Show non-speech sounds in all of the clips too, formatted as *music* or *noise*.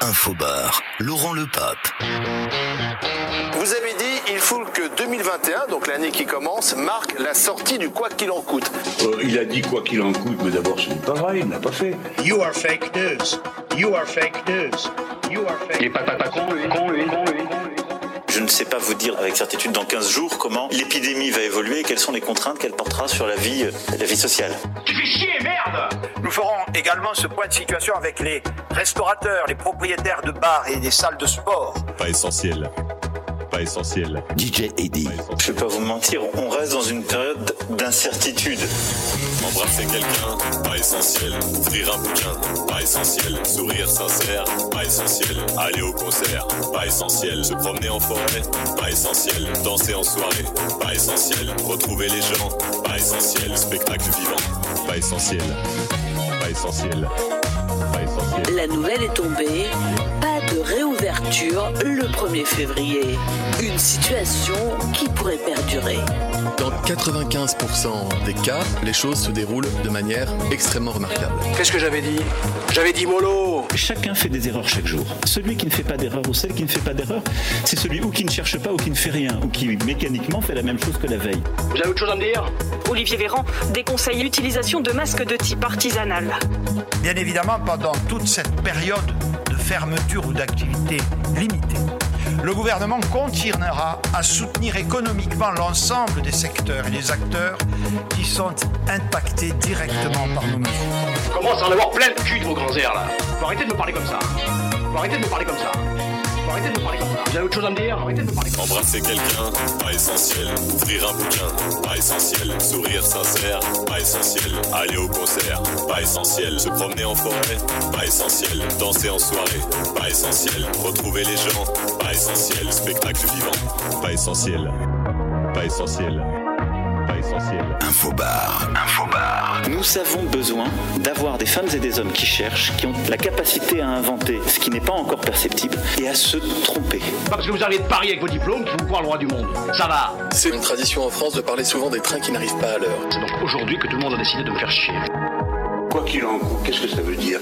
Infobar, Laurent Le Pape. Vous avez dit, il faut que 2021, donc l'année qui commence, marque la sortie du quoi qu'il en coûte. Euh, il a dit quoi qu'il en coûte, mais d'abord ce n'est pas vrai, il n'a pas fait. You are fake news. You are fake news. You are fake Il est pas, pas, pas con, lui, con, lui, con, lui. Je ne sais pas vous dire avec certitude dans 15 jours comment l'épidémie va évoluer et quelles sont les contraintes qu'elle portera sur la vie, euh, la vie sociale. Tu fais chier, merde Nous ferons également ce point de situation avec les restaurateurs, les propriétaires de bars et des salles de sport. Pas essentiel. Pas essentiel. DJ Eddie. Je vais pas vous mentir, on reste dans une période d'incertitude. Embrasser quelqu'un, pas essentiel. Ouvrir un bouquin, pas essentiel. Sourire sincère, pas essentiel. Aller au concert, pas essentiel. Se promener en forêt, pas essentiel. Danser en soirée, pas essentiel. Retrouver les gens, pas essentiel. Spectacle vivant, pas essentiel. Pas essentiel. Pas essentiel. La nouvelle est tombée. Pas réouverture le 1er février. Une situation qui pourrait perdurer. Dans 95% des cas, les choses se déroulent de manière extrêmement remarquable. Qu'est-ce que j'avais dit? J'avais dit mollo Chacun fait des erreurs chaque jour. Celui qui ne fait pas d'erreur ou celle qui ne fait pas d'erreur, c'est celui ou qui ne cherche pas ou qui ne fait rien ou qui mécaniquement fait la même chose que la veille. Vous avez autre chose à me dire? Olivier Véran déconseille l'utilisation de masques de type artisanal. Bien évidemment, pendant toute cette période de fermeture ou d'activité limitée, le gouvernement continuera à soutenir économiquement l'ensemble des secteurs et des acteurs qui sont impactés directement par nos mesures. Je commence à en avoir plein le cul de vos grands airs là. Faut arrêter de me parler comme ça. Faut arrêter de me parler comme ça. Autre chose à me dire. Embrasser quelqu'un, pas essentiel. Ouvrir un bouquin, pas essentiel. Sourire sincère, pas essentiel. Aller au concert, pas essentiel. Se promener en forêt, pas essentiel. Danser en soirée, pas essentiel. Retrouver les gens, pas essentiel. Spectacle vivant, pas essentiel. Pas essentiel. Essentiel. Infobar, Infobar. Nous avons besoin d'avoir des femmes et des hommes qui cherchent, qui ont la capacité à inventer ce qui n'est pas encore perceptible et à se tromper. Pas parce que vous arrivez de Paris avec vos diplômes qu'il vous croit le roi du monde. Ça va. C'est une tradition en France de parler souvent des trains qui n'arrivent pas à l'heure. C'est donc aujourd'hui que tout le monde a décidé de me faire chier. Quoi qu'il en coûte, qu'est-ce que ça veut dire?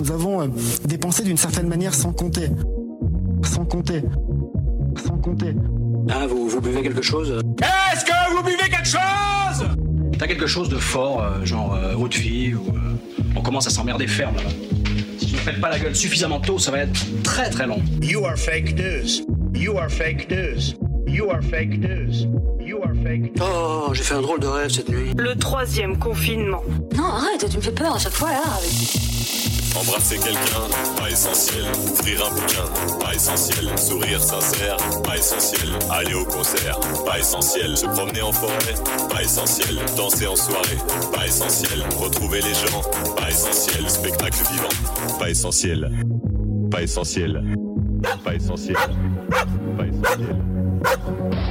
Nous avons euh, dépensé d'une certaine manière sans compter. Sans compter. Sans compter. Hein, vous, vous buvez quelque chose? Est-ce que vous buvez quelque chose? T'as quelque chose de fort, euh, genre euh, eau de vie, ou euh, on commence à s'emmerder ferme là. Si je ne fais pas la gueule suffisamment tôt, ça va être très très long. You are fake news. You are fake news. You are fake news. You are fake news. Oh, j'ai fait un drôle de rêve cette nuit. Le troisième confinement. Non, arrête, tu me fais peur à chaque fois là. Embrasser quelqu'un, pas essentiel. Ouvrir un bouquin, pas essentiel. Sourire sincère, pas essentiel. Aller au concert, pas essentiel. Se promener en forêt, pas essentiel. Danser en soirée, pas essentiel. Retrouver les gens, pas essentiel. Spectacle vivant, pas essentiel. Pas essentiel. Pas essentiel. Pas essentiel.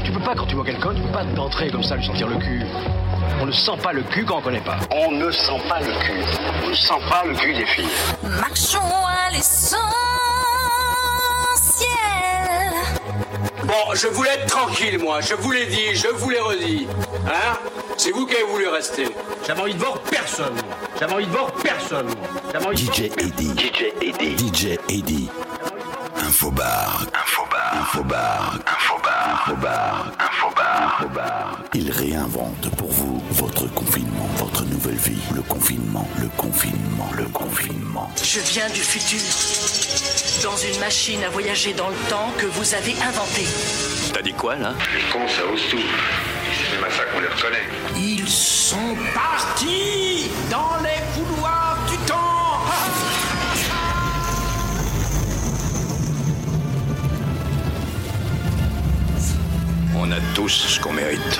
Tu peux pas, quand tu vois quelqu'un, tu peux pas d'entrer comme ça, lui sentir le cul. On ne sent pas le cul quand on connaît pas. On ne sent pas le cul. On ne sent pas le cul des filles. Marchons à l'essentiel. Bon, je voulais être tranquille, moi. Je vous l'ai dit, je vous l'ai redit. Hein? C'est vous qui avez voulu rester. J'avais envie de voir personne. J'avais envie de voir personne. envie de voir DJ Eddie. DJ Eddie. DJ Eddie. Infobar, Infobar, Infobar, Infobar, Infobar, Infobar, Infobar. Il réinvente pour vous votre confinement, votre nouvelle vie. Le confinement, le confinement, le confinement. Je viens du futur. Dans une machine à voyager dans le temps que vous avez inventée. T'as dit quoi là? Les cons, ça ose tout. C'est même à ça qu'on les reconnaît. Ils sont partis dans les couloirs On a tous ce qu'on mérite.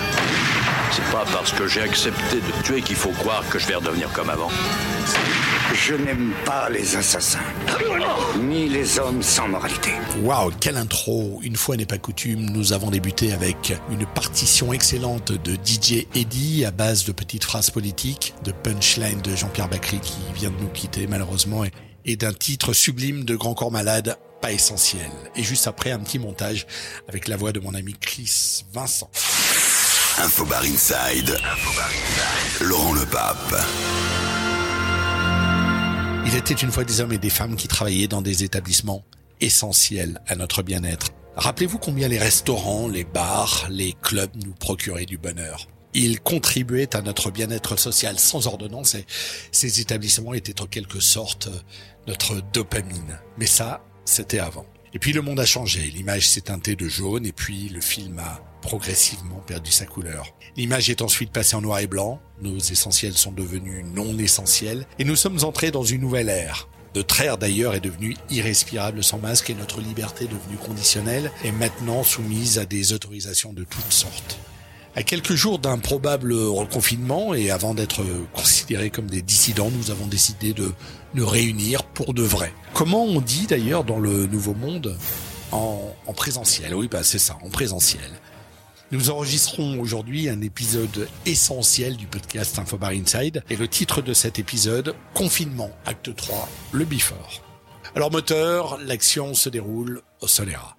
C'est pas parce que j'ai accepté de tuer qu'il faut croire que je vais redevenir comme avant. Je n'aime pas les assassins, ni les hommes sans moralité. Waouh, quelle intro Une fois n'est pas coutume, nous avons débuté avec une partition excellente de DJ Eddie à base de petites phrases politiques, de punchline de Jean-Pierre Bacry qui vient de nous quitter malheureusement et, et d'un titre sublime de Grand Corps Malade, pas essentiel. Et juste après, un petit montage avec la voix de mon ami Chris Vincent. Infobar Inside. Laurent Le Pape. Il était une fois des hommes et des femmes qui travaillaient dans des établissements essentiels à notre bien-être. Rappelez-vous combien les restaurants, les bars, les clubs nous procuraient du bonheur. Ils contribuaient à notre bien-être social sans ordonnance et ces établissements étaient en quelque sorte notre dopamine. Mais ça, c'était avant. Et puis le monde a changé, l'image s'est teintée de jaune et puis le film a progressivement perdu sa couleur. L'image est ensuite passée en noir et blanc, nos essentiels sont devenus non essentiels et nous sommes entrés dans une nouvelle ère. Notre ère d'ailleurs est devenue irrespirable sans masque et notre liberté devenue conditionnelle est maintenant soumise à des autorisations de toutes sortes. À quelques jours d'un probable reconfinement et avant d'être considérés comme des dissidents, nous avons décidé de nous réunir pour de vrai. Comment on dit d'ailleurs dans le Nouveau Monde en, en présentiel? Oui, bah c'est ça, en présentiel. Nous enregistrons aujourd'hui un épisode essentiel du podcast Infobar Inside et le titre de cet épisode, Confinement, acte 3, le Before. Alors moteur, l'action se déroule au Solera.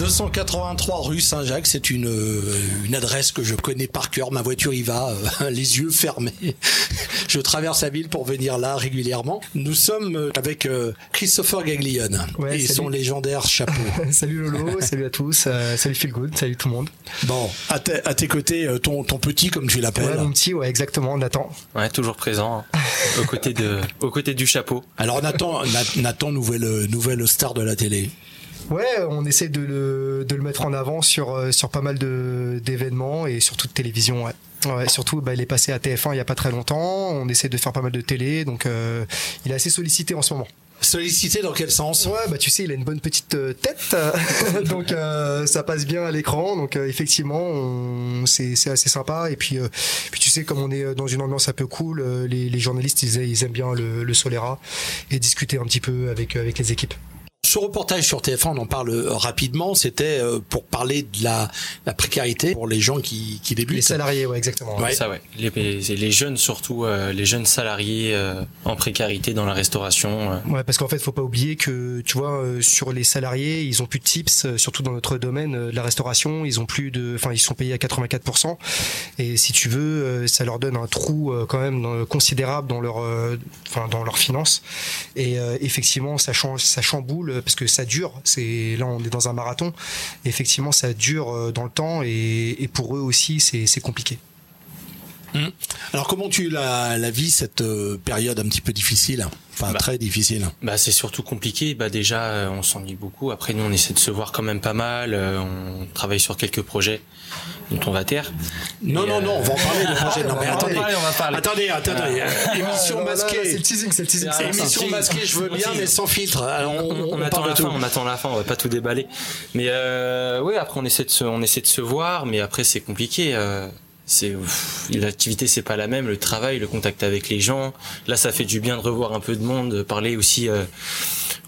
283 rue Saint-Jacques, c'est une, euh, une adresse que je connais par cœur. Ma voiture y va, euh, *laughs* les yeux fermés. *laughs* je traverse la ville pour venir là régulièrement. Nous sommes euh, avec Christopher Gaglione ouais, et salut. son légendaire chapeau. *laughs* salut Lolo, salut à tous, euh, salut Phil Good, salut tout le monde. Bon, à, te- à tes côtés, ton, ton petit, comme tu l'appelles. Ouais, mon petit, ouais, exactement, Nathan. Ouais, toujours présent, hein, aux côtés de, aux côtés du chapeau. Alors Nathan, Na- Nathan nouvelle, nouvelle star de la télé. Ouais, on essaie de le, de le mettre en avant sur, euh, sur pas mal de- d'événements et surtout de télévision, ouais. Ouais, surtout, bah, il est passé à TF1 il y a pas très longtemps. On essaie de faire pas mal de télé, donc euh, il est assez sollicité en ce moment. Sollicité dans quel sens? Ouais, bah tu sais, il a une bonne petite euh, tête, *laughs* donc euh, ça passe bien à l'écran. Donc euh, effectivement, c'est c'est assez sympa. Et puis, euh, puis tu sais, comme on est dans une ambiance un peu cool, euh, les, les journalistes ils, ils aiment bien le, le Solera et discuter un petit peu avec avec les équipes. Ce reportage sur TF1, on en parle euh, rapidement, c'était euh, pour parler de la, la précarité pour les gens qui, qui débutent. Les salariés, ouais, exactement. Ouais. Ça, ouais. Les, jeunes, surtout, euh, les jeunes salariés euh, en précarité dans la restauration. euh. Ouais, parce qu'en fait, faut pas oublier que tu vois sur les salariés, ils ont plus de tips, surtout dans notre domaine de la restauration, ils ont plus de, enfin, ils sont payés à 84%. Et si tu veux, ça leur donne un trou quand même dans- considérable dans leur, enfin, dans leurs finances. Et effectivement, ça change, ça chamboule parce que ça dure. C'est là, on est dans un marathon. Effectivement, ça dure euh, dans le temps et, pour eux aussi, c'est compliqué. Hum. Alors comment tu la, la vis cette euh, période un petit peu difficile? Enfin très difficile. Bah, c'est surtout compliqué. Bah, déjà, euh, on s'ennuie beaucoup. Après, nous, on essaie de se voir quand même pas mal. Euh, on travaille sur quelques projets dont on va taire. Non, Et, non, non, on va en parler de *laughs* projet. Non, mais on va en attendez. parler, on va parler. Attendez, attendez. Ah. *laughs* Émission Ah, masquée. c'est le teasing, c'est le teasing. Émission masquée, je veux bien, mais sans filtre. Alors, on, on, on attend la fin, on attend la fin, on va pas tout déballer. Mais euh, oui, après on essaie de se, on essaie de se voir, mais après c'est compliqué. euh, c'est l'activité c'est pas la même, le travail, le contact avec les gens. Là, ça fait du bien de revoir un peu de monde, de parler aussi, euh,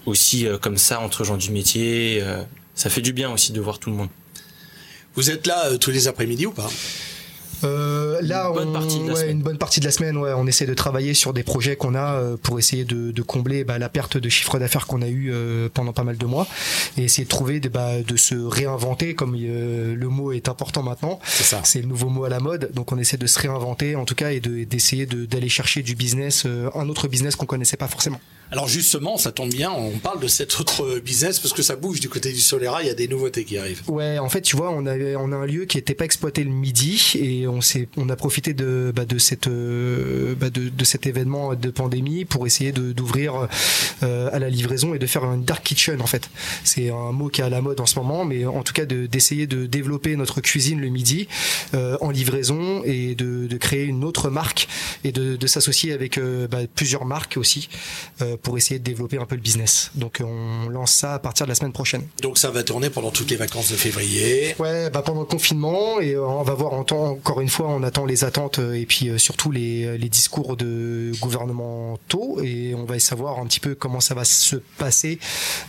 aussi euh, comme ça entre gens du métier. euh, ça fait du bien aussi de voir tout le monde. Vous êtes là tous les après-midi ou pas? Euh, là, Une bonne on- partie de la ouais, semaine. une bonne partie de la semaine, ouais, on essaie de travailler sur des projets qu'on a euh, pour essayer de, de combler bah, la perte de chiffre d'affaires qu'on a eu euh, pendant pas mal de mois et essayer de trouver, de, bah, de se réinventer, comme euh, le mot est important maintenant. C'est ça. C'est le nouveau mot à la mode, donc on essaie de se réinventer en tout cas et de- d'essayer de, d'aller chercher du business, euh, un autre business qu'on connaissait pas forcément. Alors justement, ça tombe bien, on parle de cet autre business parce que ça bouge du côté du Solera, il y a des nouveautés qui arrivent. Ouais, en fait, tu vois, on avait, on a un lieu qui n'était pas exploité le midi et on on a profité de, bah, de cette, euh, bah, de, de cet événement de pandémie pour essayer d'ouvrir euh, à la livraison et de faire un dark kitchen en fait. C'est un mot qui est à la mode en ce moment, mais en tout cas de- d'essayer de, développer notre cuisine le midi euh, en livraison et de, de créer une autre marque et de, de s'associer avec euh, bah, plusieurs marques aussi euh, pour essayer de développer un peu le business. Donc on lance ça à partir de la semaine prochaine. Donc ça va tourner pendant toutes les vacances de février. Ouais, bah pendant le confinement et euh, on va voir en temps- encore une fois, on attend les attentes euh, et puis euh, surtout les, les discours de gouvernementaux et on va savoir un petit peu comment ça va se passer,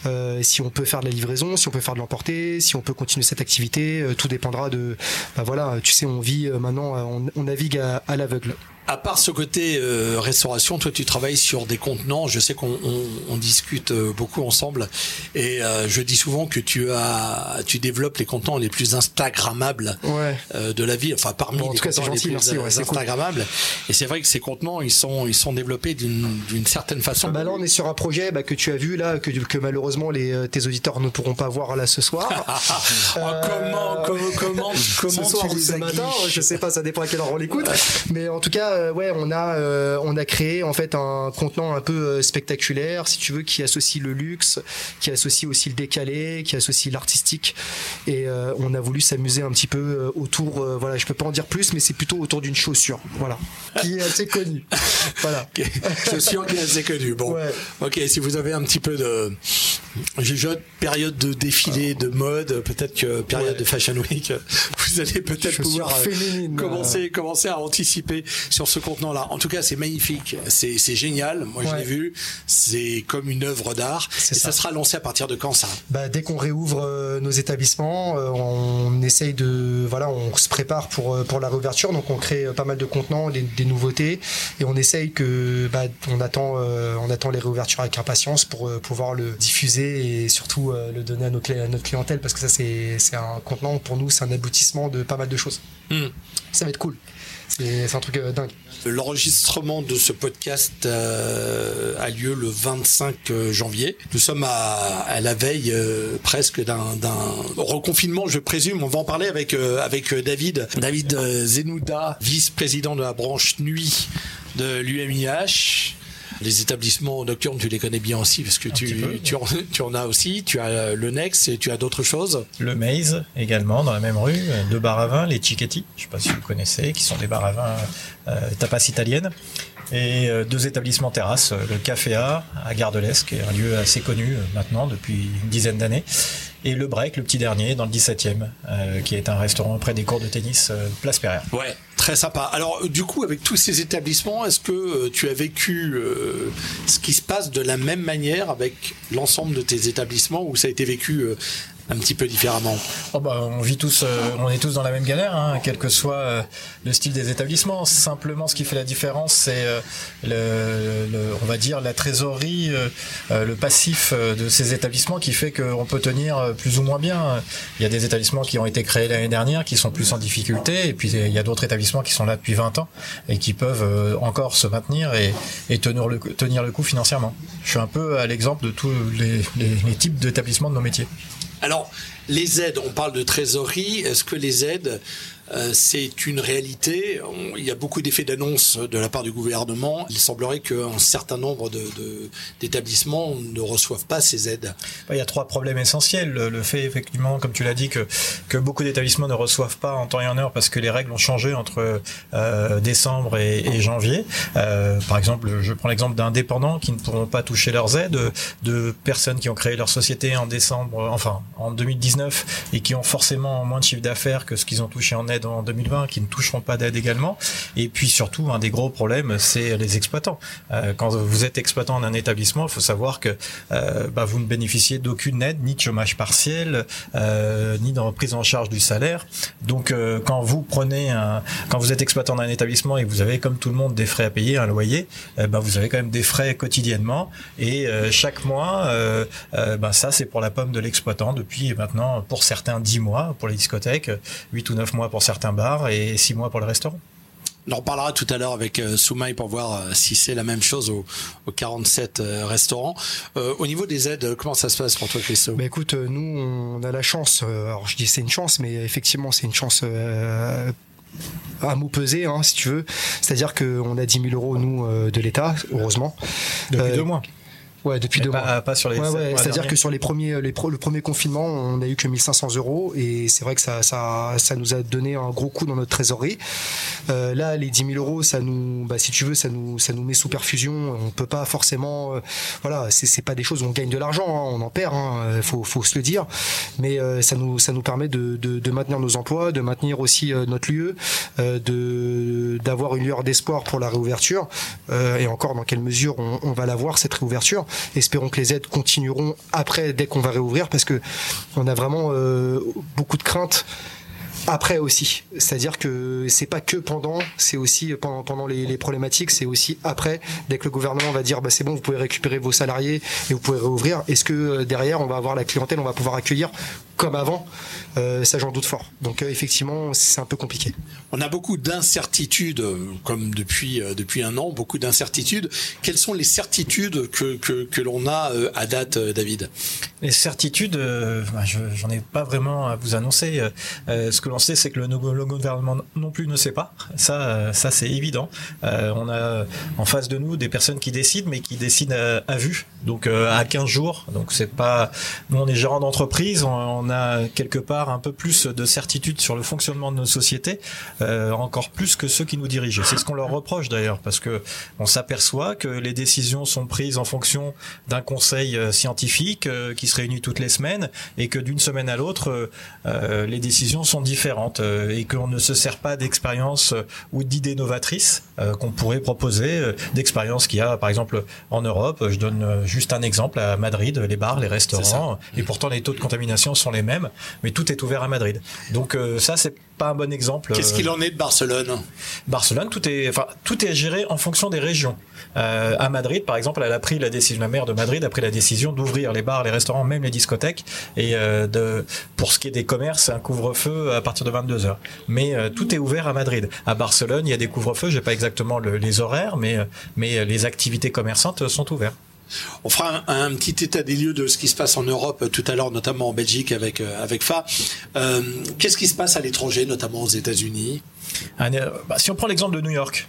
euh, si on peut faire de la livraison, si on peut faire de l'emporter, si on peut continuer cette activité, tout dépendra de, bah voilà, tu sais, on vit maintenant, on, on navigue à, à l'aveugle. À part ce côté euh, restauration, toi tu travailles sur des contenants. Je sais qu'on on, on discute euh, beaucoup ensemble et euh, je dis souvent que tu as, tu développes les contenants les plus instagrammables Ouais. euh, de la vie. Enfin parmi Bon, en les tout cas, contenants les gentil, plus merci, ouais, euh, cool. instagrammables. Et c'est vrai que ces contenants, ils sont, ils sont développés d'une d'une certaine façon. Bah là, on est sur un projet bah, que tu as vu là, que, que malheureusement les euh, tes auditeurs ne pourront pas voir là ce soir. *laughs* Oh, comment, comment, comment, comment ce soir tu les ce matin, je sais pas, ça dépend à quelle heure on l'écoute. Mais en tout cas, euh, ouais, on a euh, on a créé en fait un contenant un peu euh, spectaculaire, si tu veux, qui associe le luxe, qui associe aussi le décalé, qui associe l'artistique. Et on a voulu s'amuser un petit peu autour. voilà, je peux pas en dire plus, mais c'est plutôt autour d'une chaussure, voilà, qui est assez connue. *laughs* Voilà. Suis qui est assez connu. Bon, ok. Si vous avez un petit peu de jugeote, période de défilé, de mode, peut-être que période de Fashion Week, *laughs* vous allez peut-être pouvoir euh, commencer, commencer à anticiper sur ce contenant-là. En tout cas, c'est magnifique, c'est c'est génial. Moi, je l'ai vu. C'est comme une œuvre d'art. Et ça. sera lancé à partir de quand ça? Bah, dès qu'on réouvre euh, nos établissements, euh, on essaye de, voilà, on se prépare pour euh, pour la réouverture, donc on crée euh, pas mal de contenants, des, des nouveautés, et on essaye que, bah, on attend, euh, on attend les réouvertures avec impatience pour euh, pouvoir le diffuser et surtout euh, le donner à, nos clé- à notre clientèle, parce que ça c'est c'est un contenant pour nous, c'est un aboutissement de pas mal de choses. Hmm. Ça va être cool. C'est c'est un truc euh, dingue. L'enregistrement de ce podcast euh, a lieu le 25 janvier. Nous sommes à, à la veille euh, presque d'un d'un reconfinement, je présume. On va en parler avec euh, avec David, David euh, Zenouda, vice-président de la branche nuit de l'UMIH. Les établissements nocturnes, tu les connais bien aussi parce que tu, tu, en, tu en as aussi. Tu as le Nex et tu as d'autres choses. Le Maze également dans la même rue, euh, deux bars à vin, les Cicchetti, je sais pas si vous connaissez, qui sont des bars à vin euh, tapas italiennes. Et euh, deux établissements terrasses, euh, le Café A à Gare de qui est un lieu assez connu euh, maintenant depuis une dizaine d'années. Et le Break, le petit dernier, dans le 17e, euh, qui est un restaurant près des cours de tennis Place Pereire. Ouais, très sympa. Alors, du coup, avec tous ces établissements, est-ce que tu as vécu ce qui se passe de la même manière avec l'ensemble de tes établissements ou ça a été vécu un petit peu différemment Oh bah, on vit tous, euh, on est tous dans la même galère, hein, quel que soit euh, le style des établissements. Simplement, ce qui fait la différence, c'est euh, le, le- on va dire, la trésorerie, euh, euh, le passif euh, de ces établissements qui fait qu'on peut tenir plus ou moins bien. Il y a des établissements qui ont été créés l'année dernière, qui sont plus en difficulté, et puis il y a d'autres établissements qui sont là depuis 20 ans et qui peuvent encore se maintenir et, et tenir le tenir le coup financièrement. Je suis un peu à l'exemple de tous les, les- les types d'établissements de nos métiers. Alors, les aides, on parle de trésorerie. Est-ce que les aides, c'est une réalité Il y a beaucoup d'effets d'annonce de la part du gouvernement. Il semblerait qu'un certain nombre d'établissements ne reçoivent pas ces aides. Il y a trois problèmes essentiels. Le, fait, effectivement, comme tu l'as dit, que, beaucoup d'établissements ne reçoivent pas en temps et en heure parce que les règles ont changé entre euh, décembre et, janvier. Euh, par exemple, je prends l'exemple d'indépendants qui ne pourront pas toucher leurs aides, de personnes qui ont créé leur société en décembre, enfin en 2019 et qui ont forcément moins de chiffre d'affaires que ce qu'ils ont touché en aide en 2020, qui ne toucheront pas d'aide également. Et puis surtout, un des gros problèmes, c'est les exploitants. Euh, quand vous êtes exploitant d'un établissement, il faut savoir que euh, bah, vous ne bénéficiez d'aucune aide, ni de chômage partiel, euh, ni de reprise en charge du salaire. Donc, euh, quand vous prenez un, quand vous êtes exploitant d'un établissement et que vous avez, comme tout le monde, des frais à payer, un loyer, euh, bah, vous avez quand même des frais quotidiennement. Et euh, chaque mois, bah, ça, c'est pour la pomme de l'exploitant depuis maintenant, pour certains, 10 mois pour les discothèques, 8 ou 9 mois pour certains bars et 6 mois pour les restaurants. On en reparlera tout à l'heure avec euh, Soumaï pour voir euh, si c'est la même chose aux, aux 47 euh, restaurants. Euh, au niveau des aides, comment ça se passe pour toi, Christophe Bah écoute, euh, nous on a la chance, euh, alors je dis c'est une chance, mais effectivement c'est une chance euh, à mot pesé, hein, si tu veux. C'est-à-dire qu'on a 10 000 euros, nous, euh, de l'État, heureusement. Depuis Euh, deux mois. Ouais, depuis Mais deux pas- mois. pas sur les Ouais, ouais, C'est-à-dire que sur les premiers, les pro- le premier confinement, on a eu que 1500 euros et c'est vrai que ça, ça, ça nous a donné un gros coup dans notre trésorerie. Euh, là, les 10 000 euros, ça nous, bah, si tu veux, ça nous, ça nous met sous perfusion. On peut pas forcément, euh, voilà, c'est c'est pas des choses où on gagne de l'argent, hein, on en perd, hein, euh, faut, faut se le dire. Mais euh, ça nous, ça nous permet de, de, de maintenir nos emplois, de maintenir aussi euh, notre lieu, euh, de d'avoir une lueur d'espoir pour la réouverture. Euh, et encore, dans quelle mesure on, on va l'avoir cette réouverture Espérons que les aides continueront après, dès qu'on va réouvrir, parce que on a vraiment euh, beaucoup de craintes après aussi. C'est-à-dire que c'est pas que pendant, c'est aussi pendant, pendant les, les problématiques, c'est aussi après, dès que le gouvernement va dire bah, c'est bon, vous pouvez récupérer vos salariés et vous pouvez réouvrir. Est-ce que euh, derrière, on va avoir la clientèle, on va pouvoir accueillir comme avant euh, Ça, j'en doute fort. Donc, euh, effectivement, c'est un peu compliqué. On a beaucoup d'incertitudes, comme depuis euh, depuis un an, beaucoup d'incertitudes. Quelles sont les certitudes que que, que l'on a euh, à date, euh, David? Les certitudes, euh, bah, je- j'en ai pas vraiment à vous annoncer. Ce que l'on sait, c'est que le, gouvernement non plus ne sait pas. Ça, euh, ça c'est évident. Euh, on a en face de nous des personnes qui décident, mais qui décident à, vue, donc euh, à 15 jours. Donc c'est pas. Nous, on est gérant d'entreprise, on, a quelque part un peu plus de certitude sur le fonctionnement de nos sociétés, euh, encore plus que ceux qui nous dirigent. C'est ce qu'on leur reproche d'ailleurs, parce que on s'aperçoit que les décisions sont prises en fonction d'un conseil euh, scientifique euh, qui se réunit toutes les semaines et que d'une semaine à l'autre, euh, euh, les décisions sont différentes euh, et qu'on ne se sert pas d'expériences euh, ou d'idées novatrices euh, qu'on pourrait proposer, d'expériences qu'il y a par exemple en Europe. Je donne juste un exemple à Madrid, les bars, les restaurants, et pourtant les taux de contamination sont les mêmes, mais tout est ouvert à Madrid. Donc ça, c'est pas un bon exemple. Qu'est-ce Euh, qu'il en est de Barcelone? Barcelone, tout est, enfin, tout est géré en fonction des régions. Euh, à Madrid, par exemple, elle a pris la décision, la maire de Madrid a pris la décision d'ouvrir les bars, les restaurants, même les discothèques, et euh, de, pour ce qui est des commerces, un couvre-feu à partir de 22 heures. Mais euh, tout est ouvert à Madrid. À Barcelone, il y a des couvre-feux. J'ai pas exactement le- les horaires, mais mais les activités commerçantes sont ouvertes. On fera un, petit état des lieux de ce qui se passe en Europe euh, tout à l'heure, notamment en Belgique avec euh, avec Fa. Euh, Qu'est-ce qui se passe à l'étranger, notamment aux États-Unis? Un, euh, bah, si on prend l'exemple de New York,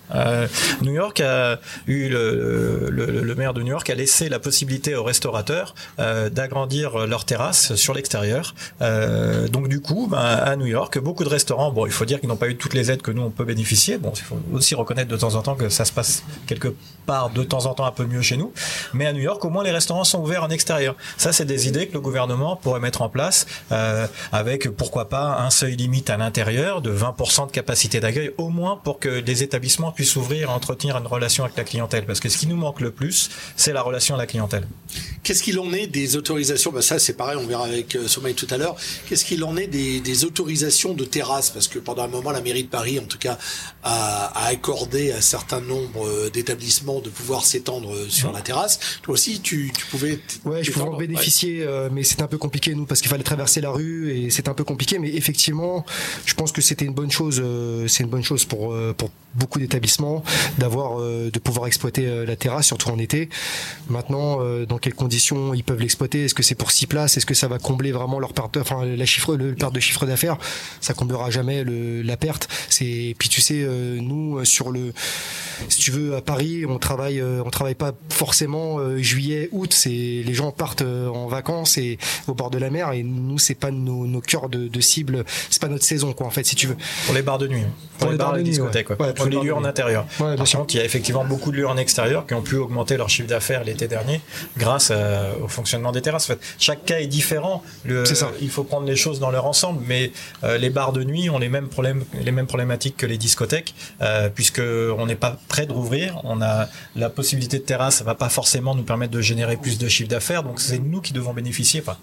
New York a eu le, maire de New York a laissé la possibilité aux restaurateurs d'agrandir leur terrasse sur l'extérieur. Donc du coup, bah, à New York, beaucoup de restaurants, bon, il faut dire qu'ils n'ont pas eu toutes les aides que nous on peut bénéficier. Bon, il faut aussi reconnaître de temps en temps que ça se passe quelque part de temps en temps un peu mieux chez nous. Mais New York, au moins les restaurants sont ouverts en extérieur. Ça, c'est des idées que le gouvernement pourrait mettre en place euh, avec pourquoi pas un seuil limite à l'intérieur de 20% de capacité d'accueil, au moins pour que les établissements puissent ouvrir et entretenir une relation avec la clientèle. Parce que ce qui nous manque le plus, c'est la relation à la clientèle. Qu'est-ce qu'il en est des autorisations? Bah Ça, c'est pareil, on verra avec euh, Sommeil tout à l'heure. Qu'est-ce qu'il en est des, des autorisations de terrasse Parce que pendant un moment, la mairie de Paris, en tout cas, a, a accordé à un certain nombre euh, d'établissements de pouvoir s'étendre euh, sur la terrasse. Toi aussi, tu, tu pouvais. Ouais, je pouvais en bénéficier, euh, mais c'était un peu compliqué nous parce qu'il fallait traverser la rue et c'était un peu compliqué. Mais effectivement, je pense que c'était une bonne chose. euh, c'est une bonne chose pour euh, pour beaucoup d'établissements d'avoir de pouvoir exploiter la terrasse, surtout en été. Maintenant, dans quelles conditions ils peuvent l'exploiter? Est-ce que c'est pour six places? Est-ce que ça va combler vraiment leur perte, enfin la chiffre, le perte de chiffre d'affaires? Ça comblera jamais le, la perte. C'est puis tu sais, nous sur le, si tu veux à Paris, on travaille, on travaille pas forcément euh, juillet, août. C'est les gens partent euh, en vacances et au bord de la mer et nous c'est pas nos, nos cœurs de, de cible, c'est pas notre saison quoi en fait si tu veux. Pour les bars de nuit. Pour, les, bars, de discothèques. ouais. ouais. Ouais, pour les les lieux en intérieur. Par contre, il y a effectivement beaucoup de lieux en extérieur qui ont pu augmenter leur chiffre d'affaires l'été dernier grâce à- au fonctionnement des terrasses. En fait, chaque cas est différent. Le- C'est ça. Il faut prendre les choses dans leur ensemble, mais euh, les bars de nuit ont les mêmes problèmes, les mêmes problématiques que les discothèques, euh, puisque on n'est pas prêt de rouvrir. On a la possibilité de terrasse, ça va pas forcément nous permettre de générer plus de chiffre d'affaires, donc c'est nous qui devons bénéficier. Enfin,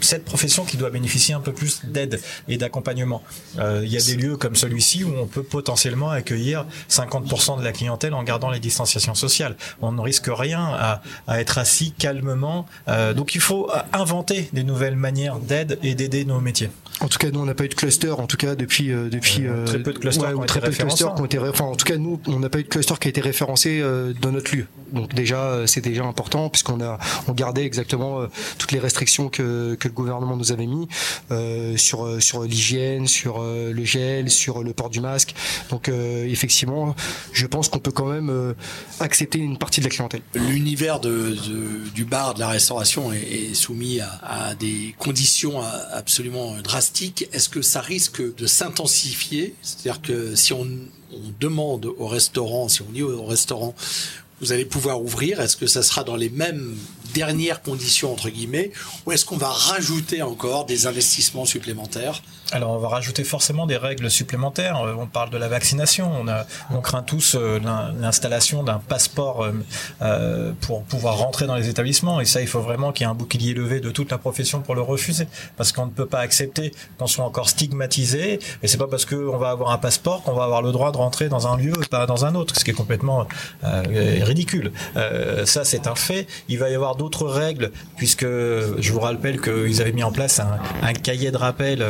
cette profession qui doit bénéficier un peu plus d'aide et d'accompagnement. Euh, Il y a des lieux comme celui-ci où on peut potentiellement accueillir 50% de la clientèle en gardant les distanciations sociales. On ne risque rien à, être assis calmement. Euh, donc il faut inventer des nouvelles manières d'aide et d'aider nos métiers. En tout cas, nous, on n'a pas eu de cluster, en tout cas, depuis, euh, depuis Euh, très peu de clusters qui ont ou été très peu de clusters qui ont été, enfin, en tout cas, nous, on n'a pas eu de cluster qui a été référencé euh, dans notre lieu. Donc déjà, euh, c'est déjà important puisqu'on a, on gardait exactement euh, toutes les restrictions que, que le gouvernement nous avait mis euh, sur euh, sur l'hygiène, sur euh, le gel, sur le port du masque. Donc euh, effectivement, je pense qu'on peut quand même euh, accepter une partie de la clientèle. L'univers de, de- du bar, de la restauration est, est soumis à, à des conditions absolument drastiques. Est-ce que ça risque de s'intensifier? C'est-à-dire que si on, demande au restaurant, si on dit au restaurant, vous allez pouvoir ouvrir, est-ce que ça sera dans les mêmes dernières conditions entre guillemets, ou est-ce qu'on va rajouter encore des investissements supplémentaires? Alors on va rajouter forcément des règles supplémentaires. Euh, on parle de la vaccination. On, craint tous euh, l'installation d'un passeport euh, pour pouvoir rentrer dans les établissements. Et ça, il faut vraiment qu'il y ait un bouclier levé de toute la profession pour le refuser, parce qu'on ne peut pas accepter qu'on soit encore stigmatisé. Et c'est pas parce qu'on va avoir un passeport qu'on va avoir le droit de rentrer dans un lieu et pas dans un autre, ce qui est complètement ridicule. ça, c'est un fait. Il va y avoir d'autres règles, puisque je vous rappelle qu'ils avaient mis en place un, un cahier de rappel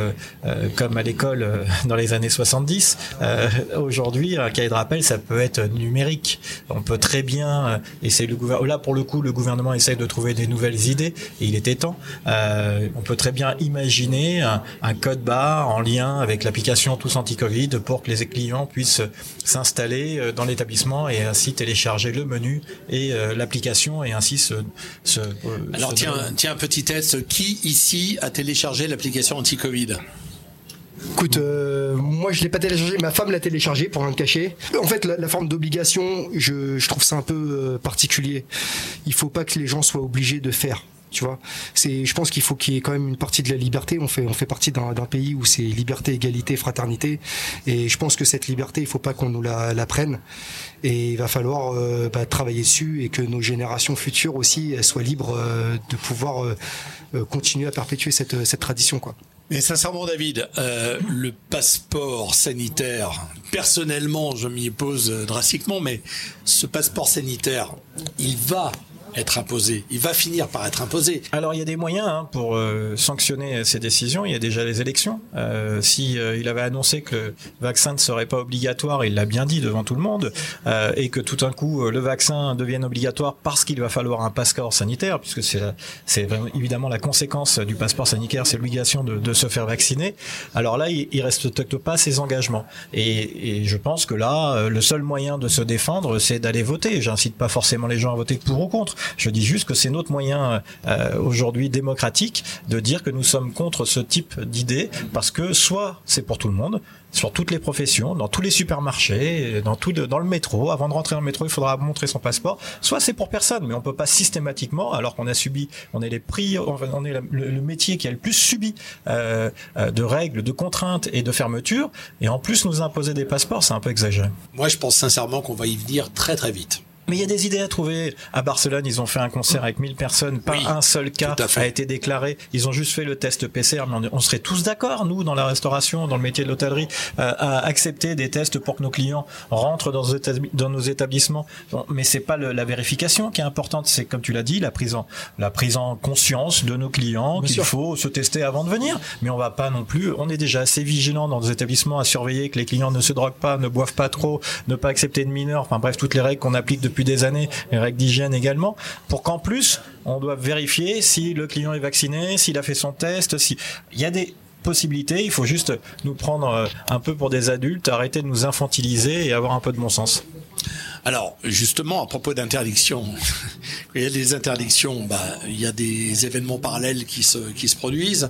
euh, comme à l'école euh, dans les années 70. Euh, aujourd'hui, un cahier de rappel, ça peut être numérique. On peut très bien, et c'est le gouvernement, là pour le coup, le gouvernement essaye de trouver des nouvelles idées, et il était temps. on peut très bien imaginer un, code barre en lien avec l'application Tous Anti-Covid pour que les clients puissent s'installer dans l'établissement et ainsi télécharger le menu et l'application et ainsi se. Se Alors tiens, tiens, un petit test. Qui ici a téléchargé l'application anti-Covid? Écoute, euh, moi je l'ai pas téléchargé, ma femme l'a téléchargé pour rien te cacher. En fait, la, forme d'obligation, je, je, trouve ça un peu euh, particulier. Il faut pas que les gens soient obligés de faire. Tu vois, c'est, je pense qu'il faut qu'il y ait quand même une partie de la liberté. On fait, on fait partie d'un, pays où c'est liberté, égalité, fraternité, et je pense que cette liberté, il faut pas qu'on nous la, prenne. Et il va falloir euh, bah, travailler dessus et que nos générations futures aussi soient libres de pouvoir continuer à perpétuer cette, cette tradition, quoi. Mais sincèrement, David, euh, le passeport sanitaire, personnellement, je m'y oppose drastiquement, mais ce passeport sanitaire, il va être imposé. Il va finir par être imposé. Alors il y a des moyens hein, pour euh, sanctionner ces décisions. Il y a déjà les élections. Euh, si euh, il avait annoncé que le vaccin ne serait pas obligatoire, il l'a bien dit devant tout le monde, euh, et que tout d'un coup le vaccin devienne obligatoire parce qu'il va falloir un passeport sanitaire, puisque c'est évidemment la conséquence du passeport sanitaire, c'est l'obligation de, de, se faire vacciner. Alors là, il, il respecte pas ses engagements. Et, et je pense que là, le seul moyen de se défendre, c'est d'aller voter. J'incite pas forcément les gens à voter pour ou contre. Je dis juste que c'est notre moyen euh, aujourd'hui démocratique de dire que nous sommes contre ce type d'idée parce que soit c'est pour tout le monde, sur toutes les professions, dans tous les supermarchés, dans tout dans le métro. Avant de rentrer dans le métro, il faudra montrer son passeport. Soit c'est pour personne, mais on peut pas systématiquement, alors qu'on a subi, on est les prix, on est le, métier qui a le plus subi euh, euh, de règles, de contraintes et de fermetures, et en plus nous imposer des passeports, c'est un peu exagéré. Moi, je pense sincèrement qu'on va y venir très très vite. Mais il y a des idées à trouver. À Barcelone, ils ont fait un concert avec 1000 personnes, pas un seul cas a été déclaré. Ils ont juste fait le test PCR, mais on, serait tous d'accord, nous, dans la restauration, dans le métier de l'hôtellerie, euh, à accepter des tests pour que nos clients rentrent dans, dans nos établissements. Mais c'est pas le, la vérification qui est importante, c'est comme tu l'as dit, la prise en la prise en conscience de nos clients qu'il faut se tester avant de venir. Mais on va pas non plus. On est déjà assez vigilant dans nos établissements à surveiller que les clients ne se droguent pas, ne boivent pas trop, ne pas accepter de mineurs. Enfin bref, toutes les règles qu'on applique depuis des années, les règles d'hygiène également, pour qu'en plus, on doit vérifier si le client est vacciné, s'il a fait son test, si il y a des possibilités, il faut juste nous prendre euh, un peu pour des adultes, arrêter de nous infantiliser et avoir un peu de bon sens. Alors, justement, à propos d'interdiction, *laughs* il y a des interdictions, bah, il y a des événements parallèles qui se, qui se produisent.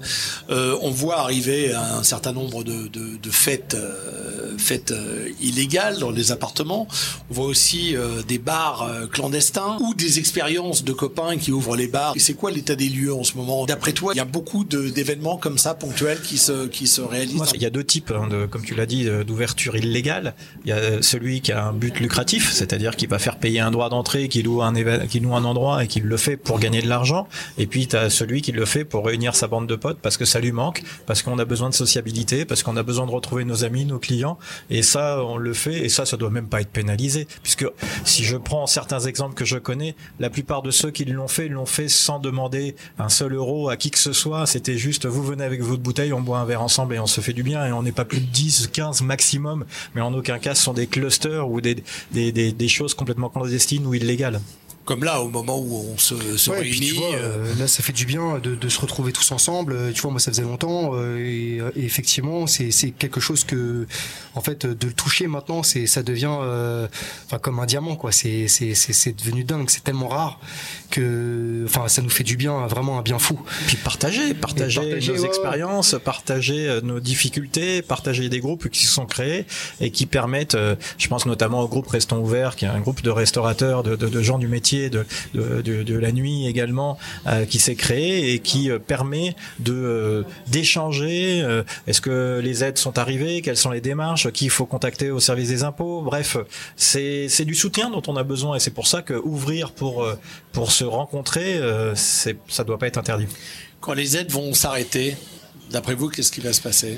Euh, on voit arriver un certain nombre de, de, de fêtes, euh, fêtes euh, illégales dans les appartements. On voit aussi euh, des bars clandestins ou des expériences de copains qui ouvrent les bars. C'est quoi l'état des lieux en ce moment? D'après toi, il y a beaucoup d'événements comme ça ponctuels qui se, qui se réalisent? il y a deux types, hein, de, comme tu l'as dit, d'ouverture illégale. Il y a celui qui a un but lucratif, c'est-à-dire qu'il va faire payer un droit d'entrée, qui loue un qui loue un endroit et qui le fait pour gagner de l'argent. Et puis tu as celui qui le fait pour réunir sa bande de potes parce que ça lui manque, parce qu'on a besoin de sociabilité, parce qu'on a besoin de retrouver nos amis, nos clients. Et ça, on le fait. Et ça, ça doit même pas être pénalisé, puisque si je prends certains exemples que je connais, la plupart de ceux qui l'ont fait l'ont fait sans demander un seul euro à qui que ce soit. C'était juste, vous venez avec votre bouteille, on boit un verre ensemble et on se fait du bien. Et on n'est pas plus de 10, 15 maximum, mais en aucun cas ce sont des clusters ou des, des, des, des choses complètement clandestines ou illégales comme là au moment où on se, se réunit. Vois, euh, là, ça fait du bien de, de, se retrouver tous ensemble. Tu vois, moi, ça faisait longtemps euh, et, et, effectivement, c'est quelque chose que, en fait, de le toucher maintenant, c'est ça devient, euh, enfin, comme un diamant, quoi. C'est c'est devenu dingue. C'est tellement rare que, enfin, ça nous fait du bien, vraiment un bien fou. Puis partager, partager, partager nos ouais, expériences, partager nos difficultés, partager des groupes qui se sont créés et qui permettent, je pense notamment au groupe Restons ouverts, qui est un groupe de restaurateurs, de, de, de gens du métier de, de, la nuit également euh, qui s'est créé et qui euh, permet de euh, d'échanger. Est-ce que les aides sont arrivées Quelles sont les démarches Qui il faut contacter au service des impôts Bref, c'est c'est du soutien dont on a besoin et c'est pour ça que ouvrir pour pour se rencontrer, c'est ça doit pas être interdit. Quand les aides vont s'arrêter, d'après vous, qu'est-ce qui va se passer?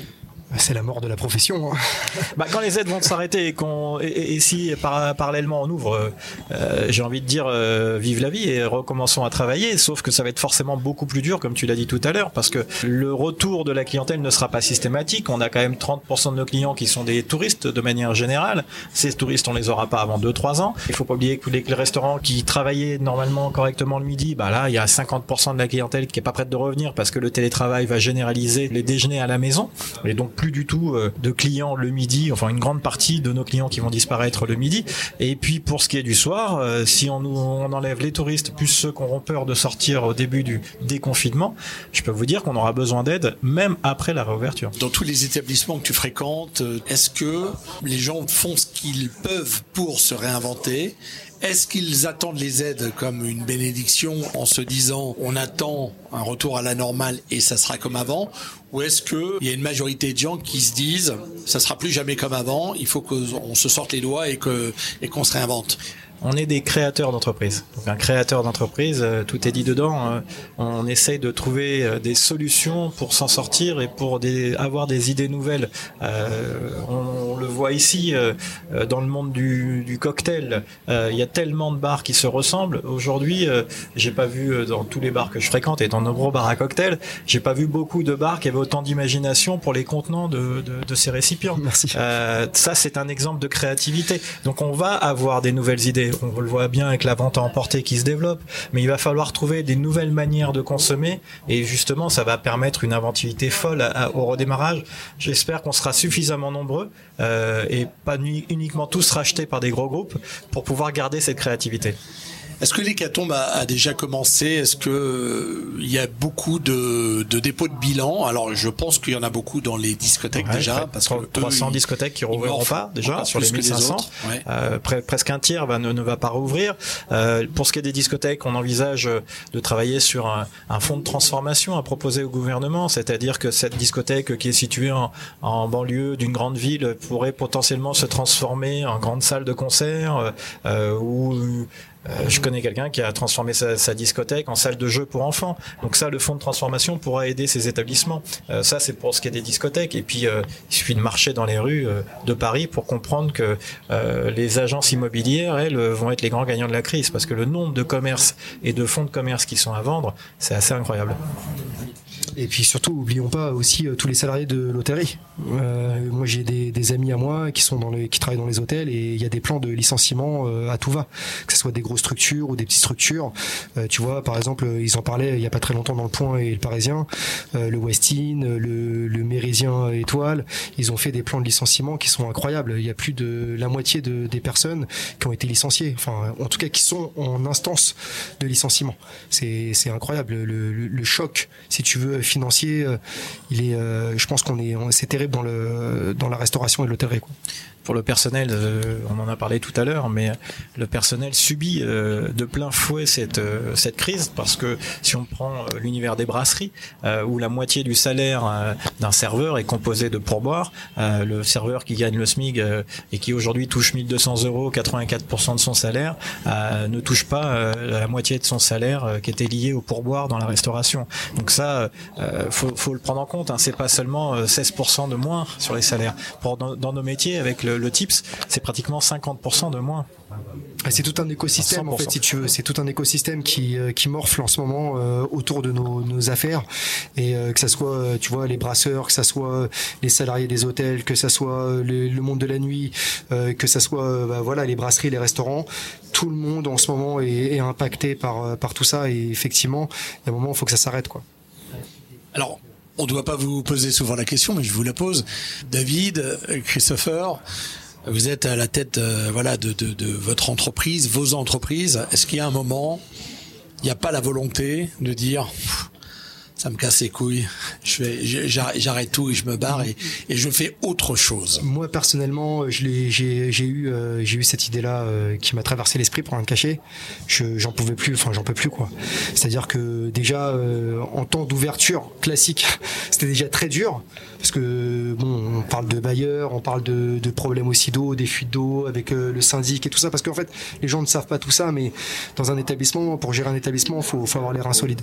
C'est la mort de la profession. hein. *laughs* Bah, quand les aides vont s'arrêter et, qu'on, et, si par- parallèlement on ouvre, euh, j'ai envie de dire euh, vive la vie et recommençons à travailler, sauf que ça va être forcément beaucoup plus dur, comme tu l'as dit tout à l'heure, parce que le retour de la clientèle ne sera pas systématique. On a quand même 30% de nos clients qui sont des touristes de manière générale. Ces touristes, on les aura pas avant 2-3 ans. Il faut pas oublier que les, les restaurants qui travaillaient normalement correctement le midi, bah là, il y a 50% de la clientèle qui est pas prête de revenir parce que le télétravail va généraliser les déjeuners à la maison et donc plus du tout euh, de clients le midi, enfin une grande partie de nos clients qui vont disparaître le midi. Et puis pour ce qui est du soir, euh, si on, enlève les touristes plus ceux qui auront peur de sortir au début du déconfinement, je peux vous dire qu'on aura besoin d'aide même après la réouverture. Dans tous les établissements que tu fréquentes, euh, est-ce que les gens font ce qu'ils peuvent pour se réinventer est-ce qu'ils attendent les aides comme une bénédiction en se disant on attend un retour à la normale et ça sera comme avant? Ou est-ce qu'il y a une majorité de gens qui se disent ça sera plus jamais comme avant, il faut qu'on se sorte les doigts et que et qu'on se réinvente? On est des créateurs d'entreprise. Donc un créateur d'entreprise, euh, tout est dit dedans. euh, on essaye de trouver euh, des solutions pour s'en sortir et pour des, avoir des idées nouvelles. Euh, on, on le voit ici euh, dans le monde du, du cocktail. euh, Il y a tellement de bars qui se ressemblent. Aujourd'hui, euh, j'ai pas vu dans tous les bars que je fréquente et dans nos gros bars à cocktail, j'ai pas vu beaucoup de bars qui avaient autant d'imagination pour les contenants de, de, de ces récipients. Merci. Euh, ça, c'est un exemple de créativité. Donc, on va avoir des nouvelles idées. On le voit bien avec la vente à emporter qui se développe, mais il va falloir trouver des nouvelles manières de consommer. Et justement, ça va permettre une inventivité folle au redémarrage. J'espère qu'on sera suffisamment nombreux euh, et pas uniquement tous rachetés par des gros groupes pour pouvoir garder cette créativité. Est-ce que l'hécatombe a, a déjà commencé? Est-ce que euh, il y a beaucoup de, de dépôts de bilan? Alors, je pense qu'il y en a beaucoup dans les discothèques Ouais, déjà, parce que trois- eux, 300 ils- discothèques qui rouvriront pas déjà sur les plus que 1500. autres. Ouais. Euh, pre- presque un tiers va, ne, ne va pas rouvrir. Euh, pour ce qui est des discothèques, on envisage euh, de travailler sur un, un fonds de transformation à proposer au gouvernement, c'est-à-dire que cette discothèque qui est située en, en banlieue d'une grande ville pourrait potentiellement se transformer en grande salle de concert euh, euh, ou je connais quelqu'un qui a transformé sa, sa discothèque en salle de jeu pour enfants. Donc ça, le fonds de transformation pourra aider ces établissements. Euh, ça, c'est pour ce qui est des discothèques. Et puis, euh, il suffit de marcher dans les rues euh, de Paris pour comprendre que euh, les agences immobilières, elles, euh, vont être les grands gagnants de la crise. Parce que le nombre de commerces et de fonds de commerce qui sont à vendre, c'est assez incroyable. Et puis surtout, oublions pas aussi euh, tous les salariés de l'hôtellerie. Euh, moi, j'ai des, amis à moi qui travaillent dans les hôtels et il y a des plans de licenciement euh, à tout va, que ce soit des grosses structures ou des petites structures. Tu vois, par exemple, ils en parlaient il y a pas très longtemps dans le Point et le Parisien, le Westin, le, le Étoile. Ils ont fait des plans de licenciement qui sont incroyables. Il y a plus de la moitié de, des personnes qui ont été licenciées, enfin, en tout cas, qui sont en instance de licenciement. C'est incroyable. Le, le, le choc, si tu veux, financier, euh, il est, euh, je pense qu'on est, c'est terrible dans le, dans la restauration et l'hôtellerie. Pour le personnel, euh, on en a parlé tout à l'heure, mais le personnel subit euh, de plein fouet cette euh, cette crise parce que si on prend euh, l'univers des brasseries, euh, où la moitié du salaire d'un serveur est composé de pourboire, euh, le serveur qui gagne le euh, et qui aujourd'hui touche 1200 euros, 84% de son salaire, ne touche pas la moitié de son salaire qui était lié au pourboire dans la restauration. Donc ça, faut, faut le prendre en compte. Hein. C'est pas seulement euh, 16% de moins sur les salaires. Pour dans, dans nos métiers, avec le, le TIPS, c'est pratiquement 50% de moins. C'est tout un écosystème en 100%. fait, si tu veux. C'est tout un écosystème qui euh, qui morfle en ce moment euh, autour de nos, nos affaires et euh, que ça soit, tu vois, les brasseurs, que ça soit les salariés des hôtels, que ça soit le, le monde de la nuit, euh, que ça soit, bah, voilà, les brasseries, les restaurants. Tout le monde en ce moment est, est impacté par par tout ça et effectivement, il y a un moment, il faut que ça s'arrête quoi. Alors, on ne doit pas vous poser souvent la question, mais je vous la pose. David, Christopher, vous êtes à la tête euh, voilà, de, de, votre entreprise, vos entreprises. Est-ce qu'il y a un moment, il n'y a pas la volonté de dire, ça me casse les couilles. Je fais, j'arrête tout et je me barre et, je fais autre chose. Moi personnellement, je l'ai, j'ai, j'ai eu, euh, j'ai eu cette idée-là euh, qui m'a traversé l'esprit pour un cachet. Je, j'en pouvais plus, enfin j'en peux plus quoi. C'est-à-dire que déjà euh, en temps d'ouverture classique, *laughs* c'était déjà très dur parce que bon, on parle de bailleurs, on parle de, de problèmes aussi d'eau, des fuites d'eau avec euh, le syndic et tout ça parce qu'en fait les gens ne savent pas tout ça, mais dans un établissement, pour gérer un établissement, faut, faut avoir les reins solides.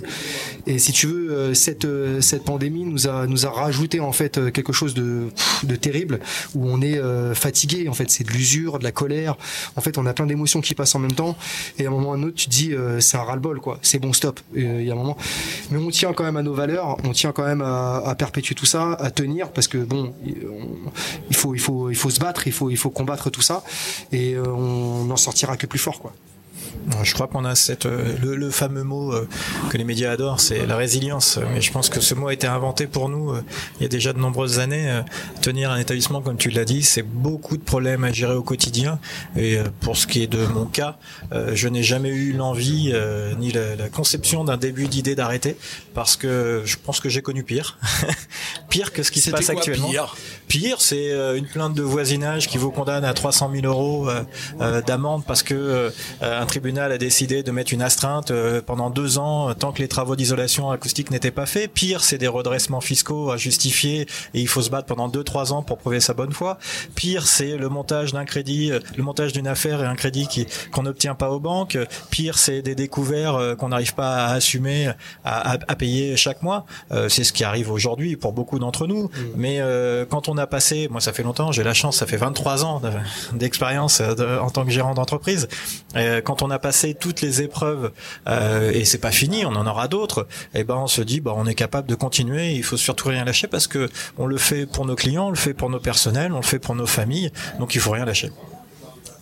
Et si tu veux, euh, cette euh, cette pandémie nous a nous a rajouté en fait quelque chose de de terrible où on est fatigué. En fait, c'est de l'usure, de la colère. En fait, on a plein d'émotions qui passent en même temps. Et à un moment ou à un autre, tu te dis c'est un ras-le-bol quoi. C'est bon, stop. Il y a un moment, mais on tient quand même à nos valeurs. On tient quand même à, à perpétuer tout ça, à tenir parce que bon, on- il faut il faut il faut se battre, il faut il faut combattre tout ça et euh, on n'en sortira que plus fort quoi. Je crois qu'on a cette, euh, le, le fameux mot euh, que les médias adorent, c'est la résilience. Mais je pense que ce mot a été inventé pour nous euh, il y a déjà de nombreuses années. Euh, Tenir un établissement, comme tu l'as dit, c'est beaucoup de problèmes à gérer au quotidien. Et euh, pour ce qui est de mon cas, euh, je n'ai jamais eu l'envie euh, ni la, la conception d'un début d'idée d'arrêter, parce que je pense que j'ai connu pire, *laughs* pire que ce qui se passe quoi, actuellement. pire? Pire, c'est euh, une plainte de voisinage qui vous condamne à 300 000 euros euh, euh, d'amende parce que euh, un tribunal a décidé de mettre une astreinte euh, pendant deux ans euh, tant que les travaux d'isolation acoustique n'étaient pas faits. Pire, c'est des redressements fiscaux à justifier et il faut se battre pendant deux trois ans pour prouver sa bonne foi. Pire, c'est le montage d'un crédit, euh, le montage d'une affaire et un crédit qui qu'on n'obtient pas aux banques. Pire, c'est des découverts qu'on n'arrive pas à assumer, à, à- à payer chaque mois. Euh, c'est ce qui arrive aujourd'hui pour beaucoup d'entre nous. Mais euh, quand on a passé, moi ça fait longtemps, j'ai la chance, ça fait 23 ans de- d'expérience de- en tant que gérant d'entreprise. Euh, quand on a passé toutes les épreuves euh, et c'est pas fini, on en aura d'autres. Et ben on se dit, bah on est capable de continuer. Il faut surtout rien lâcher parce que on le fait pour nos clients, on le fait pour nos personnels, on le fait pour nos familles. Donc il faut rien lâcher.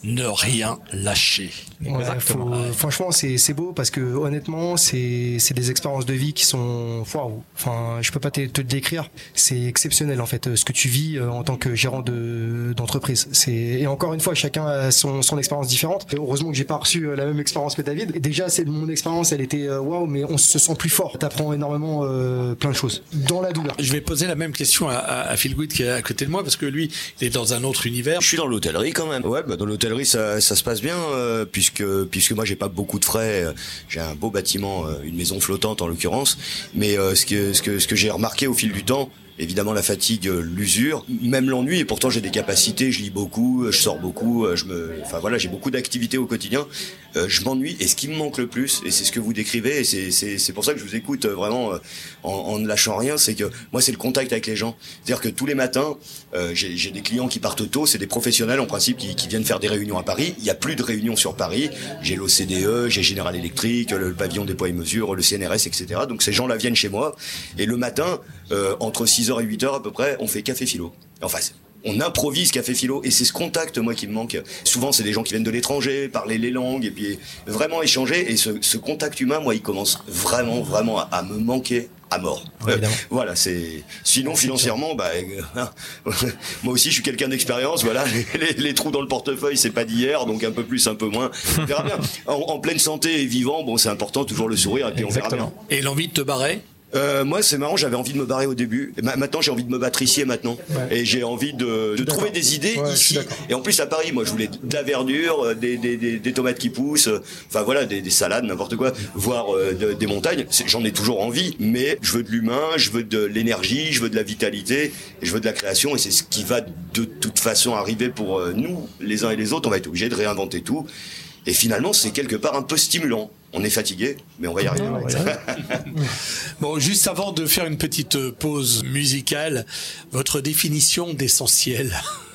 Ne rien lâcher. Ouais, faut- franchement, c'est c'est beau parce que honnêtement, c'est c'est des expériences de vie qui sont waouh. Enfin, je peux pas te, te le décrire. C'est exceptionnel en fait euh, ce que tu vis euh, en tant que gérant de d'entreprise. C'est et encore une fois, chacun a son son expérience différente. Et heureusement que j'ai pas reçu euh, la même expérience que David. Et déjà, c'est mon expérience, elle était waouh, mais on se sent plus fort. T'apprends énormément euh, plein de choses dans la douleur. Je vais poser la même question à, à, à Phil Good qui est à côté de moi parce que lui, il est dans un autre univers. Je suis dans l'hôtellerie quand même. Ouais, bah dans l'hôtellerie ça, ça se passe bien euh, puisque puisque moi j'ai pas beaucoup de frais. euh, J'ai un beau bâtiment, euh, une maison flottante en l'occurrence. Mais ce que ce que ce que j'ai remarqué au fil du temps. Évidemment la fatigue, euh, l'usure, même l'ennui et pourtant j'ai des capacités, je lis beaucoup, euh, je sors beaucoup, euh, je me, enfin voilà, j'ai beaucoup d'activités au quotidien. Euh, je m'ennuie et ce qui me manque le plus, et c'est ce que vous décrivez, et c'est pour ça que je vous écoute vraiment en, en ne lâchant rien, c'est que moi c'est le contact avec les gens. C'est-à-dire que tous les matins, euh, j'ai des clients qui partent tôt, c'est des professionnels en principe qui, qui viennent faire des réunions à Paris. Il y a plus de réunions sur Paris. J'ai l'OCDE, j'ai General Electric, le, le pavillon des poids et mesures, le CNRS, etc. Donc ces gens-là viennent chez moi et le matin, euh, entre 6h et 8h à peu près, on fait café philo. Enfin, on improvise café philo et c'est ce contact moi qui me manque. Souvent c'est des gens qui viennent de l'étranger, parler les langues et puis vraiment échanger et ce, ce contact humain moi il commence vraiment vraiment à, à me manquer à mort. Euh, voilà, c'est sinon financièrement bah euh, *laughs* moi aussi je suis quelqu'un d'expérience, voilà, *laughs* les, les- trous dans le portefeuille c'est pas d'hier donc un peu plus un peu moins. On verra bien. En, en pleine santé et vivant, bon c'est important toujours le sourire et puis on verra bien. Et l'envie de te barrer? Euh, moi, c'est marrant, j'avais envie de me barrer au début. Et maintenant, j'ai envie de me battre ici et maintenant. Et j'ai envie de, de trouver des idées ici. Et en plus, à Paris, moi, je voulais de la verdure, euh, des, des, des, des tomates qui poussent, euh, enfin voilà, des, des salades, n'importe quoi, voire euh, de- des montagnes. J'en ai toujours envie, mais je veux de l'humain, je veux de l'énergie, je veux de la vitalité, et je veux de la création. Et c'est ce qui va de toute façon arriver pour nous, les uns et les autres. On va être obligé de réinventer tout. Et finalement, c'est quelque part un peu stimulant. On est fatigué, mais on va y arriver. *laughs* Bon, juste avant de faire une petite euh, pause musicale, votre définition d'essentiel.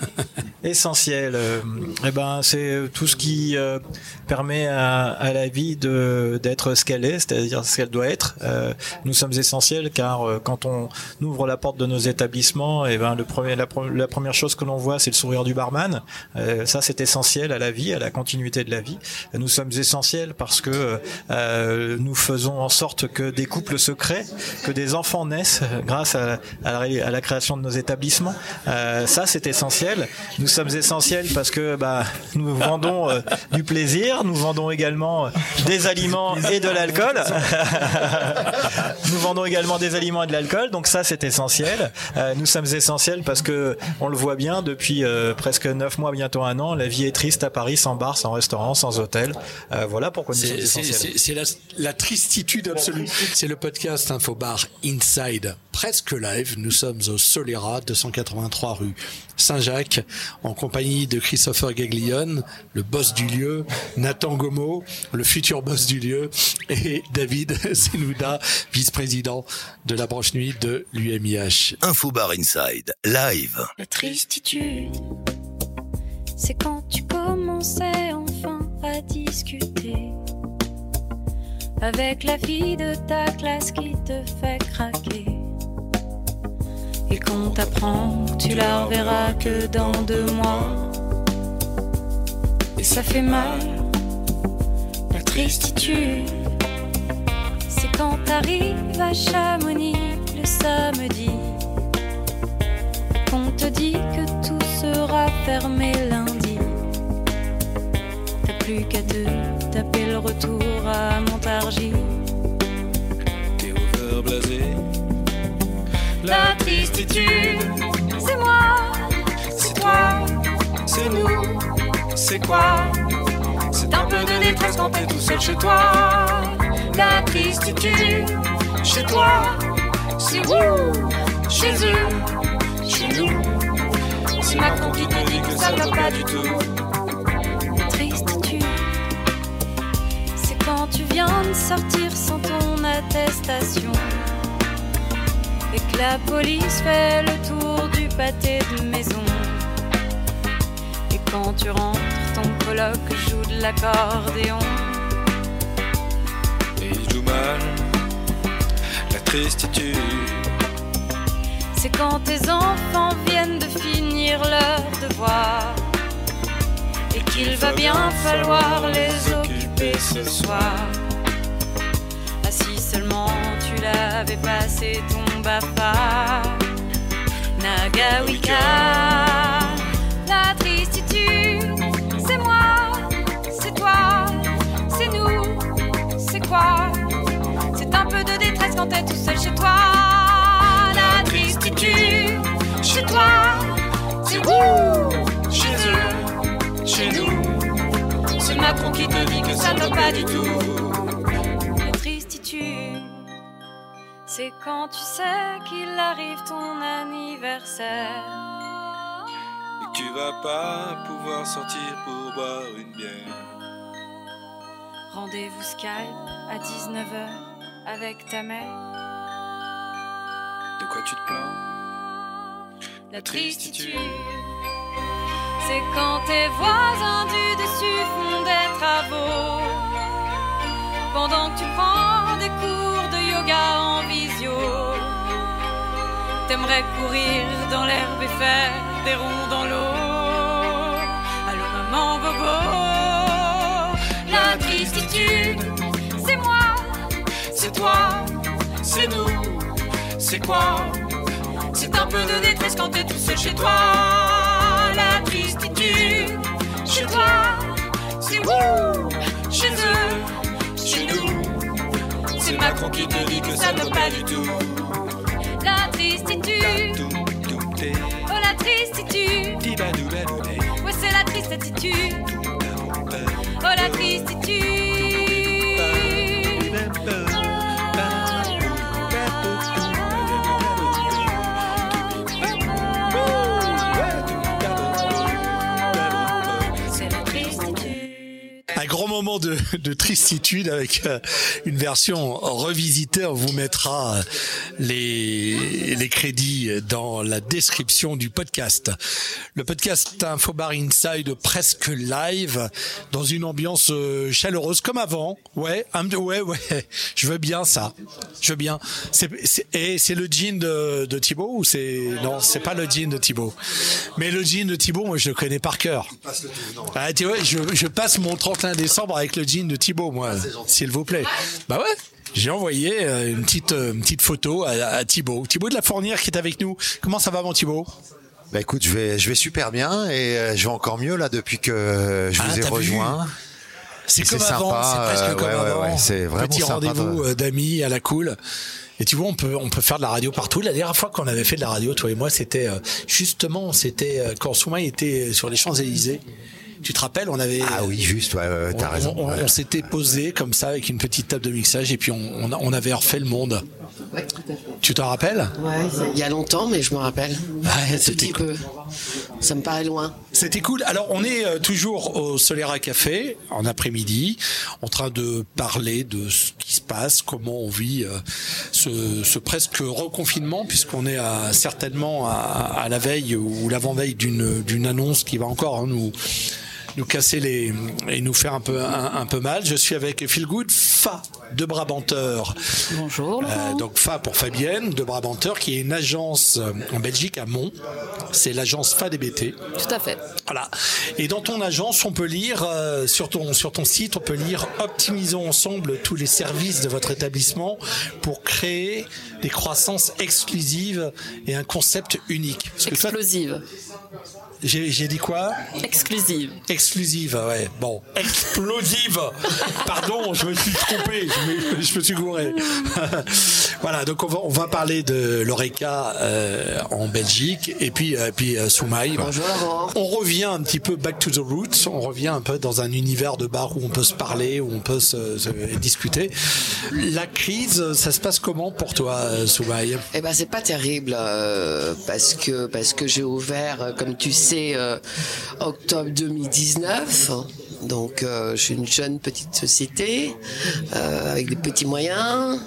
*laughs* Essentiel, euh, eh ben c'est tout ce qui euh, permet à, à la vie de d'être ce qu'elle est, c'est-à-dire ce qu'elle doit être. Euh, nous sommes essentiels car euh, quand on ouvre la porte de nos établissements, eh ben le premier, la, la première chose que l'on voit, c'est le sourire du barman. Euh, ça, c'est essentiel à la vie, à la continuité de la vie. Nous sommes essentiels parce que euh, nous faisons en sorte que des couples se créent, que des enfants naissent grâce à, à, la, à la, création de nos établissements. Euh, ça, c'est essentiel. Nous sommes essentiels parce que bah, nous vendons euh, du plaisir, nous vendons également des aliments et de l'alcool. *laughs* nous vendons également des aliments et de l'alcool, donc ça, c'est essentiel. Euh, nous sommes essentiels parce que on le voit bien depuis euh, presque neuf mois, bientôt un an, la vie est triste à Paris, sans bar, sans restaurant, sans hôtel. Euh, voilà pourquoi nous sommes essentiels. C'est la, la, tristitude absolue. C'est le podcast Infobar Inside, presque live. Nous sommes au Solera, 283 rue Saint-Jacques, en compagnie de Christopher Gaglione, le boss du lieu, Nathan Gomo, le futur boss du lieu, et David *laughs* Senouda, vice-président de la branche nuit de l'UMIH. Infobar Inside, live. La tristitude, c'est quand tu commençais enfin à discuter avec la fille de ta classe qui te fait craquer. Et qu'on t'apprend, tu la reverras que dans deux mois. Et ça fait mal, la tristitude. C'est quand t'arrives à Chamonix le samedi. Qu'on te dit que tout sera fermé lundi. Plus qu'à te taper le retour à Montargis. T'es over blasé la tristitude. C'est moi, c'est toi, c'est nous, c'est quoi? C'est un peu de détresse quand t'es tout seul chez toi. La tristitude, chez toi, c'est vous, chez eux, chez nous. C'est Macron qui te dit que ça va pas du tout. De sortir sans ton attestation et que la police fait le tour du pâté de maison. Et quand tu rentres, ton coloc joue de l'accordéon. Et il joue mal, la tristitude. C'est quand tes enfants viennent de finir leur devoir. Et qu'il va bien falloir les occuper ce soir. Tu l'avais passé ton Bapa, Nagawika. La tristitude, c'est moi, c'est toi, c'est nous, c'est quoi? C'est un peu de détresse quand t'es tout seul chez toi. La tristitude, chez toi, c'est vous, chez eux, chez nous. C'est Macron qui te dit que ça ne va pas du tout. C'est quand tu sais qu'il arrive ton anniversaire. Et tu vas pas pouvoir sortir pour boire une bière. Rendez-vous Skype à 19h avec ta mère. De quoi tu te plains? La tristitude. C'est quand tes voisins du dessus font des travaux. Pendant que tu prends des yoga T'aimerais courir dans l'herbe et faire des ronds dans l'eau. Allô maman bobo, la tristitude, c'est moi, C'est toi, c'est nous, c'est quoi? C'est un peu de détresse quand t'es tout seul chez toi. La tristitude, chez toi, c'est vous, chez eux. C'est Macron qui te dit que ça ne va pas du tout. La tristitude, oh la tristitude, ouais c'est la triste attitude. Oh la tristitude. Moment de, de tristitude avec euh, une version revisitée. On vous mettra euh, les, les crédits dans la description du podcast. Le podcast Infobar Inside presque live dans une ambiance euh, chaleureuse comme avant. Ouais, ouais, ouais. Je veux bien ça. Je veux bien. Et c'est le jean de, de Thibaut ou c'est non, c'est pas le jean de Thibaut. Mais le jean de Thibaut, moi je le connais par cœur. Ah, tu vois, je, je passe mon 31 décembre avec le jeans de Thibaut, moi, s'il vous plaît. Bah ouais. J'ai envoyé euh, une petite euh, une petite photo à, à Thibaut. Thibaut de la Fournière qui est avec nous. Comment ça va mon Thibaut? Bah écoute, je vais je vais super bien et euh, je vais encore mieux là depuis que je Ah, vous ai rejoint. C'est comme avant, c'est presque comme ouais, avant. ouais, c'est vraiment Petit rendez-vous d'amis à la cool. Et tu vois, on peut on peut faire de la radio partout. La dernière fois qu'on avait fait de la radio, toi et moi, c'était justement, c'était quand Soumaï était sur les Champs Élysées. Tu te rappelles, on avait Ah oui, juste, ouais, ouais, t'as on, raison. on- ouais. on s'était posé comme ça avec une petite table de mixage et puis on, on, a- on avait refait le monde. Tu t'en rappelles? Ouais, il y a longtemps, mais je me rappelle. Ouais, tout c'était peu. Ça me paraît loin. C'était cool. Alors, on est euh, toujours au Solera Café en après-midi, en train de parler de ce qui se passe, comment on vit euh, ce, ce presque reconfinement, puisqu'on est à, certainement à, à la veille ou l'avant-veille d'une d'une annonce qui va encore hein, nous nous casser les et nous faire un peu un, un peu mal. Je suis avec Phil Good, Fa de Brabanteur. Bonjour. Euh, donc Fa pour Fabienne de Brabanteur, qui est une agence euh, en Belgique à Mont. C'est l'agence Fa DBT. Tout à fait. Voilà. Et dans ton agence, on peut lire euh, sur ton sur ton site, on peut lire optimisons ensemble tous les services de votre établissement pour créer des croissances exclusives et un concept unique. Parce que toi- Explosive. J'ai j'ai dit quoi? Exclusive. Exclusive, ouais. Bon, explosive. *laughs* Pardon, je me suis trompé, je me, je me suis gouré. *laughs* voilà, donc on va, on va parler de l'Oreca euh, en Belgique et puis euh, puis euh, Soumaï. Bonjour Laurent. On revient un petit peu back to the roots. On revient un peu dans un univers de bar où on peut se parler, où on peut se, se discuter. La crise, ça se passe comment pour toi, euh, Soumaï? Eh ben c'est pas terrible euh, parce que parce que j'ai ouvert comme tu sais euh, octobre 2019 donc euh, je suis une jeune petite société euh, avec des petits moyens.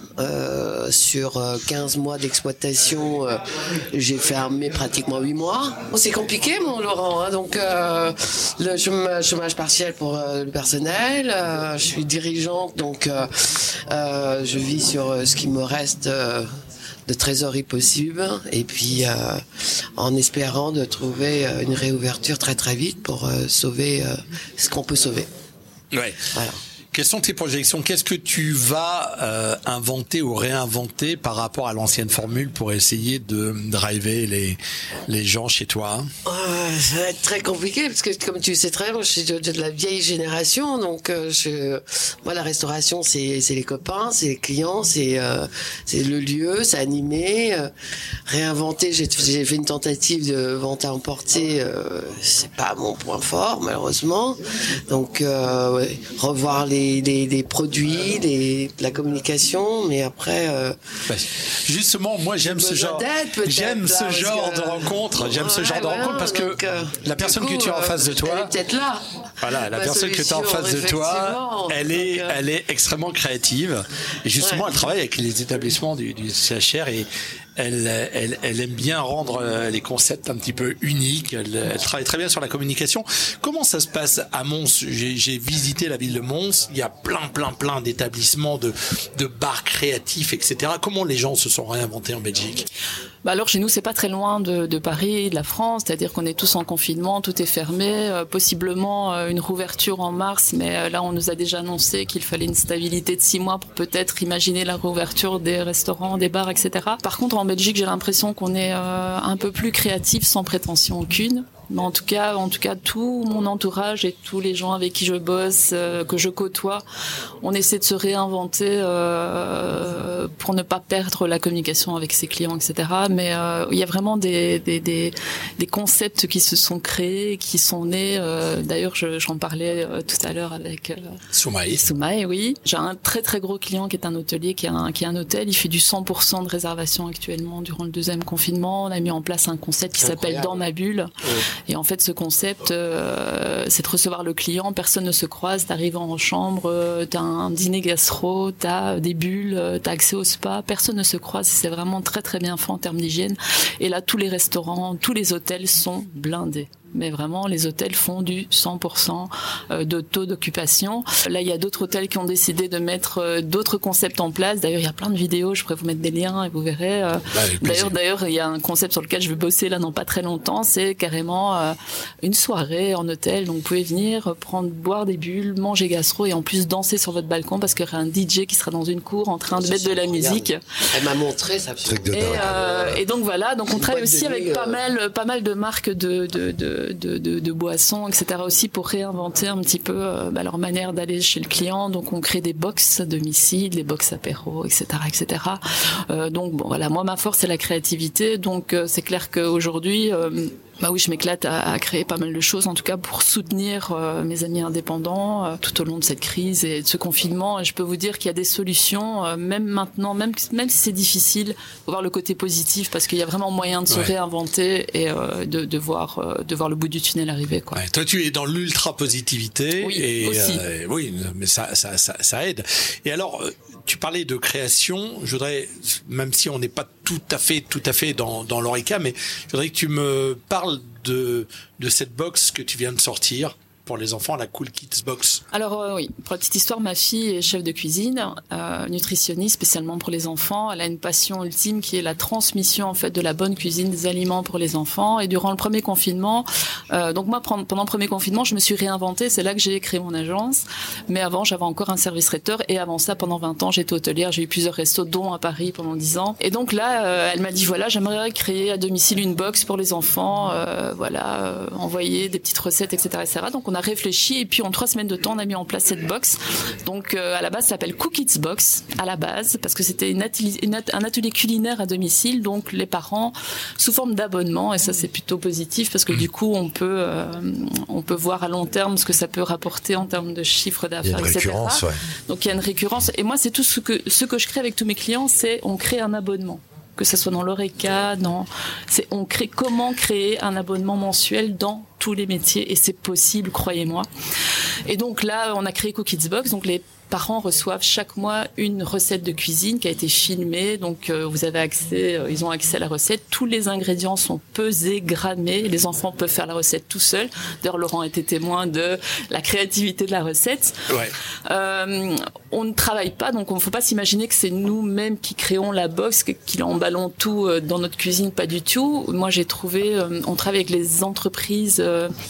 Sur euh, 15 mois d'exploitation j'ai fermé pratiquement 8 mois. C'est compliqué mon Laurent hein, donc le chômage, chômage partiel pour le personnel. Je suis dirigeante donc je vis sur ce qui me reste de trésorerie possible et puis euh, en espérant de trouver euh, une réouverture très très vite pour euh, sauver euh, ce qu'on peut sauver. Ouais. Quelles sont tes projections? Qu'est-ce que tu vas euh, inventer ou réinventer par rapport à l'ancienne formule pour essayer de driver les, les gens chez toi? Euh, ça va être très compliqué parce que comme tu sais très bien, je suis de, la vieille génération donc euh, je, moi la restauration c'est les copains, c'est les clients, c'est le lieu, c'est animé, réinventer. J'ai fait une tentative de vente à emporter, c'est pas mon point fort malheureusement. Donc revoir les, les produits, les, la communication, mais après. euh, Bah, Justement, moi j'aime ce genre, j'aime ce genre de rencontre, j'aime ce genre de rencontre parce que euh, la du personne que tu as en euh, face de toi, est peut-être là. Voilà, la personne que tu as en face de toi, elle est, euh, elle est extrêmement créative. Et justement, elle travaille avec les établissements du, du CHR et elle, elle, elle aime bien rendre euh, les concepts un petit peu uniques. Elle, elle travaille très bien sur la communication. Comment ça se passe à Mons? J'ai j'ai visité la ville de Mons. Il y a plein, plein, plein d'établissements, de, de bars créatifs, etc. Comment les gens se sont réinventés en Belgique? Bah alors chez nous c'est pas très loin de, Paris, de la France, c'est-à-dire qu'on est tous en confinement, tout est fermé, euh, possiblement euh, une rouverture en mars, mais euh, là on nous a déjà annoncé qu'il fallait une stabilité de six mois pour peut-être imaginer la rouverture des restaurants, des bars, etc. Par contre en Belgique j'ai l'impression qu'on est un peu plus créatif sans prétention aucune. Mais en tout cas, en tout cas, tout mon entourage et tous les gens avec qui je bosse, euh, que je côtoie, on essaie de se réinventer euh, pour ne pas perdre la communication avec ses clients, etc. Mais euh, il y a vraiment des, des, des, des concepts qui se sont créés, qui sont nés. euh, D'ailleurs, je- j'en parlais euh, tout à l'heure avec euh, Soumaï. Soumaï, oui. J'ai un très très gros client qui est un hôtelier, qui est un, qui est un hôtel. Il fait du 100% de réservation actuellement durant le deuxième confinement. On a mis en place un concept qui s'appelle. Dans ma bulle. Et en fait, ce concept, euh, c'est de recevoir le client. Personne ne se croise. T'arrives en chambre, euh, t'as un dîner gastro, t'as des bulles, euh, t'as accès au spa. Personne ne se croise. C'est vraiment très très bien fait en termes d'hygiène. Et là, tous les restaurants, tous les hôtels sont blindés. Mais vraiment les hôtels font du 100% euh, de taux d'occupation. Là, il y a d'autres hôtels qui ont décidé de mettre euh, d'autres concepts en place. D'ailleurs, il y a plein de vidéos, je pourrais vous mettre des liens et vous verrez. euh, D'ailleurs, d'ailleurs, il y a un concept sur lequel je vais bosser là dans pas très longtemps, c'est carrément une soirée en hôtel. Donc vous pouvez venir prendre boire des bulles, manger gastro et en plus danser sur votre balcon parce qu'il y aura un DJ qui sera dans une cour en train de mettre de la musique. Elle m'a montré ça. Et, euh, et donc voilà, donc on travaille aussi avec pas mal, pas mal de marques de de, de, de, de, de boissons, etc. aussi pour réinventer un petit peu euh, bah, leur manière d'aller chez le client. Donc on crée des box à domicile, des box apéro, etc., etc. Euh, donc bon voilà, moi ma force c'est la créativité. Donc euh, c'est clair qu'aujourd'hui euh, bah oui, je m'éclate à, à créer pas mal de choses, en tout cas pour soutenir euh, mes amis indépendants euh, tout au long de cette crise et de ce confinement. Et je peux vous dire qu'il y a des solutions, euh, même maintenant, même même si c'est difficile, faut voir le côté positif parce qu'il y a vraiment moyen de se Ouais. réinventer et euh, de, de voir euh, de voir le bout du tunnel arriver. Quoi. Ouais, toi, tu es dans l'ultra positivité. Oui, et, aussi. euh, oui, mais ça, ça, ça, ça aide. Et alors, tu parlais de création. Je voudrais, même si on n'est pas tout à fait, tout à fait dans, dans l'Oreca, mais je voudrais que tu me parles de, de cette box que tu viens de sortir pour les enfants, la Cool Kids Box. Alors euh, oui, pour la petite histoire, ma fille est chef de cuisine, euh, nutritionniste spécialement pour les enfants. Elle a une passion ultime qui est la transmission en fait de la bonne cuisine des aliments pour les enfants. Et durant le premier confinement, euh, donc moi pendant le premier confinement, je me suis réinventée. C'est là que j'ai créé mon agence. Mais avant, j'avais encore un service traiteur et avant ça, pendant 20 ans, j'étais hôtelière. J'ai eu plusieurs restos, dont à Paris pendant 10 ans. Et donc là, euh, elle m'a dit voilà, j'aimerais créer à domicile une box pour les enfants. euh, voilà, euh, envoyer des petites recettes, etc., etc. Donc on a réfléchi et puis en trois semaines de temps, on a mis en place cette box. Donc euh, à la base, ça s'appelle Cookies Box à la base parce que c'était une atelier- une at- un atelier culinaire à domicile. Donc les parents sous forme d'abonnement et ça c'est plutôt positif parce que du coup on peut euh, on peut voir à long terme ce que ça peut rapporter en termes de chiffre d'affaires, etc. récurrence, ouais. Donc il y a une récurrence. Et moi, c'est tout ce que, ce que je crée avec tous mes clients, c'est on crée un abonnement. Que ça soit dans l'ORECA, dans, c'est on crée comment créer un abonnement mensuel dans tous les métiers et c'est possible, croyez-moi. Et donc là, on a créé Cookies Box. Donc les parents reçoivent chaque mois une recette de cuisine qui a été filmée. Donc euh, vous avez accès, euh, ils ont accès à la recette. Tous les ingrédients sont pesés, grammés. Les enfants peuvent faire la recette tout seuls. D'ailleurs, Laurent était témoin de la créativité de la recette. Ouais. Euh, on ne travaille pas, donc on ne faut pas s'imaginer que c'est nous-mêmes qui créons la box, qui emballons tout dans notre cuisine, pas du tout. Moi, j'ai trouvé, on travaille avec les entreprises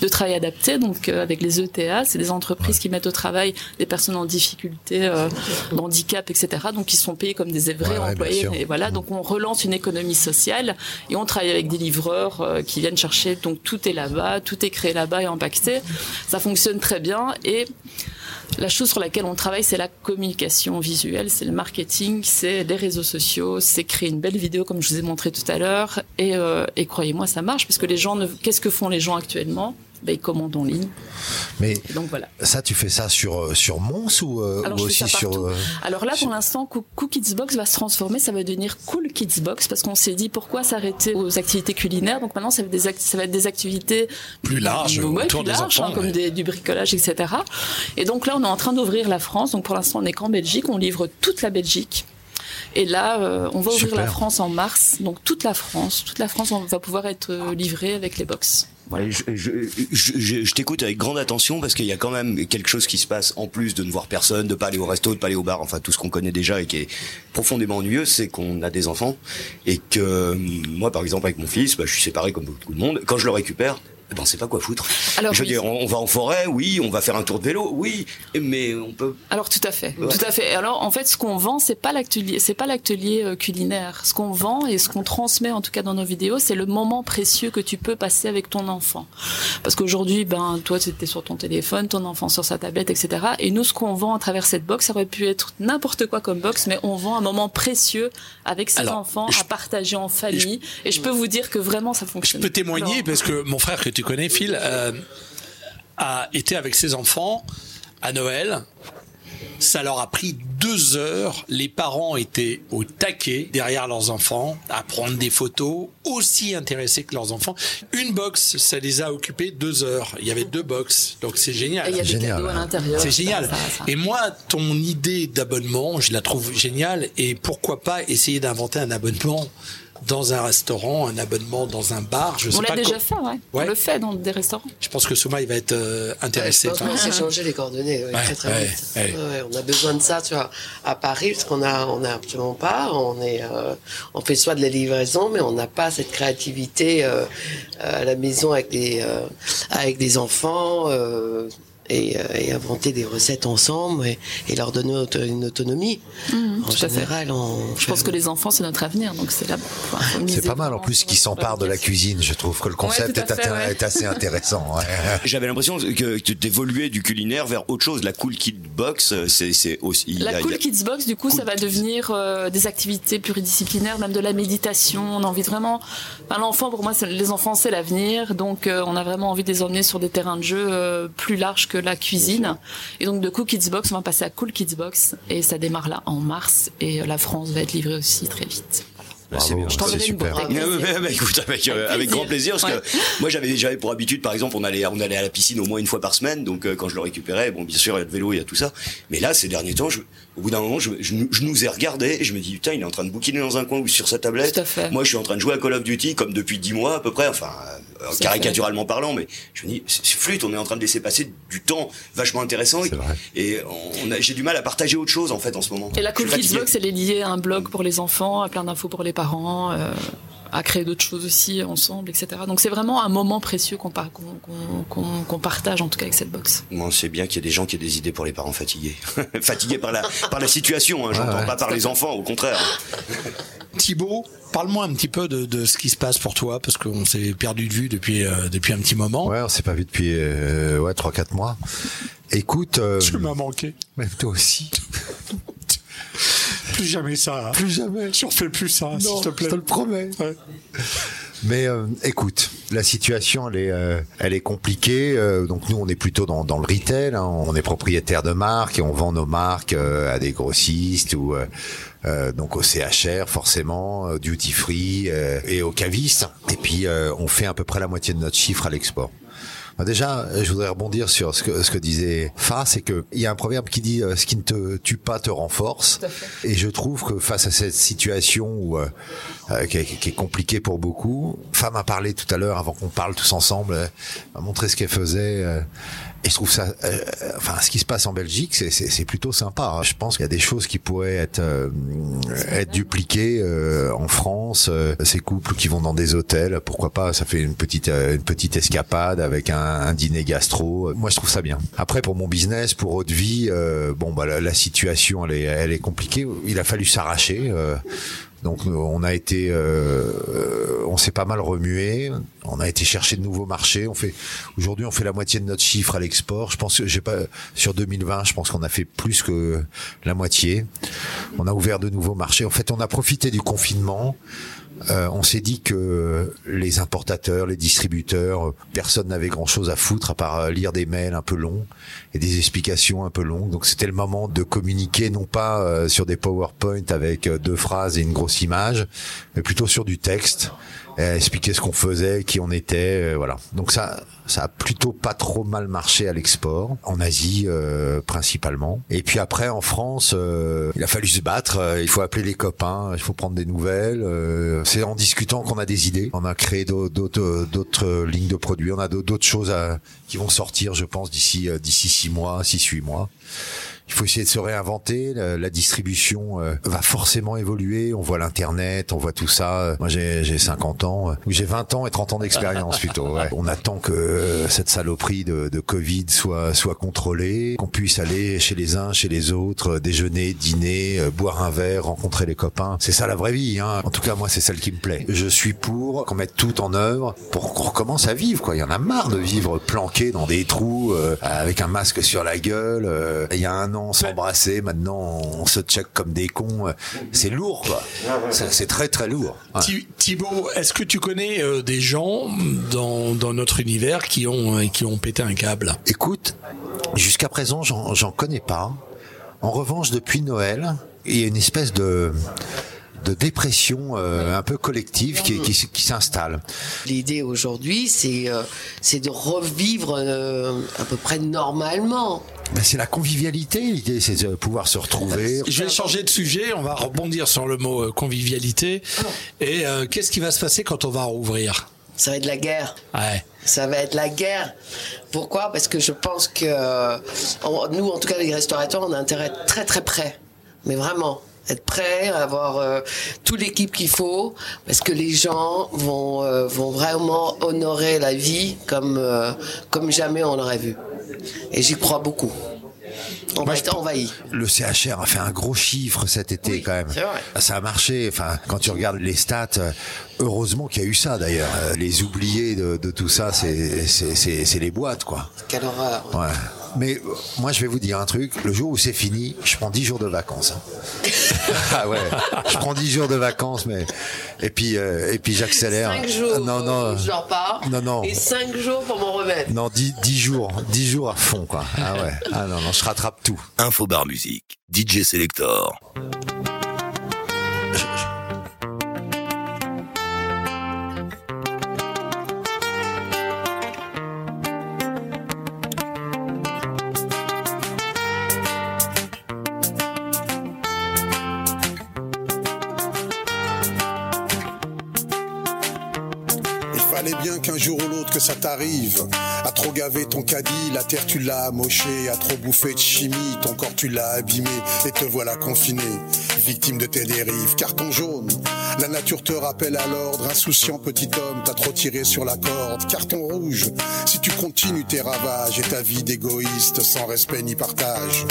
de travail adapté, donc euh, avec les ETA, c'est des entreprises qui mettent au travail des personnes en difficulté, euh, d'handicap, etc. Donc, ils sont payés comme des vrais Ouais, employés. Et voilà, donc on relance une économie sociale et on travaille avec des livreurs euh, qui viennent chercher. Donc, tout est là-bas, tout est créé là-bas et empaqueté. Ça fonctionne très bien et la chose sur laquelle on travaille, c'est la communication visuelle, c'est le marketing, c'est les réseaux sociaux, c'est créer une belle vidéo comme je vous ai montré tout à l'heure. Et, euh, croyez-moi, ça marche parce que les gens, qu'est-ce que font les gens actuellement? Ben, Ils commandent en ligne. Mais Donc voilà. ça, tu fais ça sur, euh, sur Mons ou, euh, Alors, ou aussi sur. euh, Alors là, pour l'instant, Coo- Cool Kids Box va se transformer, ça va devenir Cool Kids Box parce qu'on s'est dit pourquoi s'arrêter aux activités culinaires? Donc maintenant, ça va être des, act- ça va être des activités Plus large, Ouais, autour plus des larges, enfants. hein, comme des- du bricolage, etc. Et donc là, on est en train d'ouvrir la France. Donc pour l'instant, on n'est qu'en Belgique. On livre toute la Belgique. Et là, euh, on va ouvrir Super. la France en mars. Donc toute la France, toute la France, on va pouvoir être livrée avec les box. Je, je, t'écoute avec grande attention parce qu'il y a quand même quelque chose qui se passe en plus de ne voir personne, de pas aller au resto, de pas aller au bar, enfin tout ce qu'on connaît déjà et qui est profondément ennuyeux, c'est qu'on a des enfants et que moi par exemple avec mon fils, bah, je suis séparé comme beaucoup de monde. Quand je le récupère, ben on sait pas quoi foutre. Alors, je veux oui. dire, on, va en forêt, oui, on va faire un tour de vélo, oui, mais on peut. Alors tout à fait, Ouais. tout à fait. Alors en fait, ce qu'on vend, c'est pas l'atelier, c'est pas l'atelier euh, culinaire. Ce qu'on vend et ce qu'on transmet, en tout cas dans nos vidéos, c'est le moment précieux que tu peux passer avec ton enfant. Parce qu'aujourd'hui, ben toi, tu étais sur ton téléphone, ton enfant sur sa tablette, etc. Et nous, ce qu'on vend à travers cette box, ça aurait pu être n'importe quoi comme box, mais on vend un moment précieux avec ses Alors, enfants je- à partager en famille. Et je peux vous dire que vraiment, ça Je fonctionne. peux témoigner parce que mon frère que tu connais, Phil, euh, a été avec ses enfants à Noël. Ça leur a pris deux heures. Les parents étaient au taquet derrière leurs enfants à prendre des photos, aussi intéressés que leurs enfants. Une box, ça les a occupés deux heures. Il y avait deux box, donc c'est génial. Et il y a des cadeaux à l'intérieur. C'est ça, génial. ça, ça. Et moi, ton idée d'abonnement, je la trouve géniale. Et pourquoi pas essayer d'inventer un abonnement dans un restaurant, un abonnement dans un bar. Je sais On l'a pas déjà fait, ouais. Ouais. On le fait dans des restaurants. Je pense que Souma il va être euh, intéressé. Pense qu'on s'est changé les coordonnées ouais, Ouais, très très ouais, vite. ouais. Ouais, on a besoin de ça, tu vois, à Paris, parce qu'on a, on a absolument pas. On est, euh, on fait soit de la livraison, mais on n'a pas cette créativité euh, à la maison avec des, euh, avec des enfants. Euh, et, et inventer des recettes ensemble et, et leur donner une autonomie. Mhm, en général, on Je pense que les enfants, c'est notre avenir, donc c'est là. C'est pas mal en plus qu'ils s'emparent de la cuisine. Je trouve que le concept est, fait, atte- ouais. est assez intéressant. ouais. *laughs* J'avais l'impression que tu t'évoluais du culinaire vers autre chose. La cool kid box, c'est aussi. La a- Cool a- Kids Box, du coup, ça va devenir euh, des activités pluridisciplinaires, même de la méditation. On a envie de vraiment. Enfin, l'enfant, pour moi, c'est- les enfants, c'est l'avenir. Donc, euh, on a vraiment envie de les emmener sur des terrains de jeu euh, plus larges que la cuisine. Et donc, de Cool Kids Box, on va passer à Cool Kids Box. Et ça démarre là en mars. Et euh, la France va être livrée aussi très vite. Bah, c'est super. avec écoute, avec, euh, avec grand plaisir, parce Ouais. que moi j'avais j'avais pour habitude, par exemple, on allait on allait à la piscine au moins une fois par semaine, donc euh, quand je le récupérais, bon, bien sûr, il y a le vélo, il y a tout ça, mais là, ces derniers temps, je, au bout d'un moment, je, je, nous- je nous ai regardé et je me dis putain, il est en train de bouquiner dans un coin ou sur sa tablette. Moi, je suis en train de jouer à Call of Duty comme depuis dix mois à peu près, enfin euh, caricaturalement parlant, mais je me dis c'est flûte, on est en train de laisser passer du temps vachement intéressant et, et on a- j'ai du mal à partager autre chose en fait en ce moment. Et la Cool Kids. Box, elle est liée à un blog pour les enfants, à plein d'infos pour les parents, euh, à créer d'autres choses aussi ensemble, etc. Donc c'est vraiment un moment précieux qu'on par- qu'on- qu'on- qu'on- qu'on partage en tout cas avec cette box. Moi, c'est bien qu'il y ait des gens qui aient des idées pour les parents fatigués. *laughs* fatigués par la, par la situation, hein, j'entends ouais. pas par les enfants, au contraire. Thibaut, parle-moi un petit peu de, de ce qui se passe pour toi, parce qu'on s'est perdu de vue depuis, euh, depuis un petit moment. Ouais, on s'est pas vu depuis euh, ouais, 3-4 mois. Écoute. euh, Tu m'as manqué. Mais toi aussi. *laughs* Plus jamais ça. Plus jamais. Tu refais plus ça, s'il te plaît. je te le promets. Mais euh, écoute, la situation elle est, euh, elle est compliquée. euh, donc nous on est plutôt dans, dans le retail. hein, on est propriétaire de marques et on vend nos marques à des grossistes ou donc au CHR forcément, duty free et aux cavistes. Et puis on fait à peu près la moitié de notre chiffre à l'export. Bah, Déjà, je voudrais rebondir sur ce que, ce que disait Fa, c'est que il y a un proverbe qui dit euh, ce qui ne te tue pas te renforce. Et je trouve que face à cette situation où, euh, euh, qui, est, qui est compliquée pour beaucoup, Fa m'a parlé tout à l'heure avant qu'on parle tous ensemble, euh, m'a montré ce qu'elle faisait. Euh, et je trouve ça, euh, enfin, ce qui se passe en Belgique, c'est- plutôt sympa. hein. Je pense qu'il y a des choses qui pourraient être euh, être dupliquées euh, en France. euh, ces couples qui vont dans des hôtels, pourquoi pas Ça fait une petite euh, une petite escapade avec un, un dîner gastro. Moi, je trouve ça bien. Après, pour mon business, pour haute vie, euh, bon, bah la, la situation, elle est elle est compliquée. Il a fallu s'arracher. Donc euh, on a été, euh, on s'est pas mal remué. On a été chercher de nouveaux marchés. On fait aujourd'hui, on fait la moitié de notre chiffre à l'export. Je pense que j'ai pas sur 2020, je pense qu'on a fait plus que la moitié. On a ouvert de nouveaux marchés. En fait, on a profité du confinement. Euh, on s'est dit que les importateurs, les distributeurs, personne n'avait grand-chose à foutre à part euh, lire des mails un peu longs et des explications un peu longues. Donc c'était le moment de communiquer non pas euh, sur des PowerPoint avec euh, deux phrases et une grosse image, mais plutôt sur du texte, expliquer ce qu'on faisait, qui on était, voilà. Donc ça, ça a plutôt pas trop mal marché à l'export, en Asie euh, principalement. Et puis après en France, euh, il a fallu se battre. euh, il faut appeler les copains, il faut prendre des nouvelles. euh, c'est en discutant qu'on a des idées. On a créé d'au- d'autres d'autres lignes de produits. On a d'autres choses à- qui vont sortir, je pense, d'ici euh, d'ici six mois, six huit mois. Il faut essayer de se réinventer. La, la distribution euh, va forcément évoluer. On voit l'internet, on voit tout ça. Moi, j'ai j'ai 50 ans, euh, ou j'ai 20 ans et 30 ans d'expérience plutôt. ouais. *laughs* On attend que euh, cette saloperie de, de Covid soit soit contrôlée, qu'on puisse aller chez les uns, chez les autres, euh, déjeuner, dîner, euh, boire un verre, rencontrer les copains. C'est ça la vraie vie. Hein. En tout cas, moi, c'est celle qui me plaît. Je suis pour qu'on mette tout en œuvre pour qu'on recommence à vivre. Quoi. Il y en a marre de vivre planqué dans des trous euh, avec un masque sur la gueule. euh, il y a un an, on s'embrassait. Maintenant, on se check comme des cons. C'est lourd, quoi. C'est très très lourd. Ouais. Thi- Thibaut, est-ce que tu connais euh, des gens dans, dans notre univers qui ont, euh, qui ont pété un câble Écoute, jusqu'à présent, j'en j'en connais pas. En revanche, depuis Noël, il y a une espèce de de dépression euh, un peu collective qui, qui, qui s'installe. L'idée aujourd'hui, c'est euh, c'est de revivre euh, à peu près normalement. Ben, c'est la convivialité, l'idée, c'est de pouvoir se retrouver. Je vais changer de sujet, on va rebondir sur le mot euh, convivialité. Et euh, qu'est-ce qui va se passer quand on va rouvrir? Ça va être la guerre. Ouais. Ça va être la guerre. Pourquoi? Parce que je pense que euh, nous, en tout cas les restaurateurs, on a intérêt à être très très près. Mais vraiment, être prêt, avoir euh, toute l'équipe qu'il faut, parce que les gens vont euh, vont vraiment honorer la vie comme euh, comme jamais on l'aurait vu. Et j'y crois beaucoup. On va être envahi. Le CHR a fait un gros chiffre cet été quand même. vrai. Ça a marché. Enfin, quand tu regardes les stats, euh, heureusement qu'il y a eu ça d'ailleurs. Euh, Les oubliés de, de tout ça, c'est les boîtes quoi. Quelle horreur. Ouais. Mais euh, moi, je vais vous dire un truc. Le jour où c'est fini, je prends 10 jours de vacances. hein. *laughs* ah ouais. Je prends 10 jours de vacances, mais et puis euh, et puis j'accélère. 5 jours. Non non. Je dors pas. Non non. Et 5 jours pour m'en remettre. Non, 10, 10 jours, 10 jours à fond quoi. Ah ouais. Ah non non, je rattrape tout. Infobar Musique, DJ Selector. T'arrive. À trop gaver ton caddie, la terre tu l'as amoché. À trop bouffer de chimie, ton corps tu l'as abîmé. Et te voilà confiné, victime de tes dérives. Carton jaune, la nature te rappelle à l'ordre. Insouciant petit homme, t'as trop tiré sur la corde. Carton rouge, si tu continues tes ravages et ta vie d'égoïste sans respect ni partage.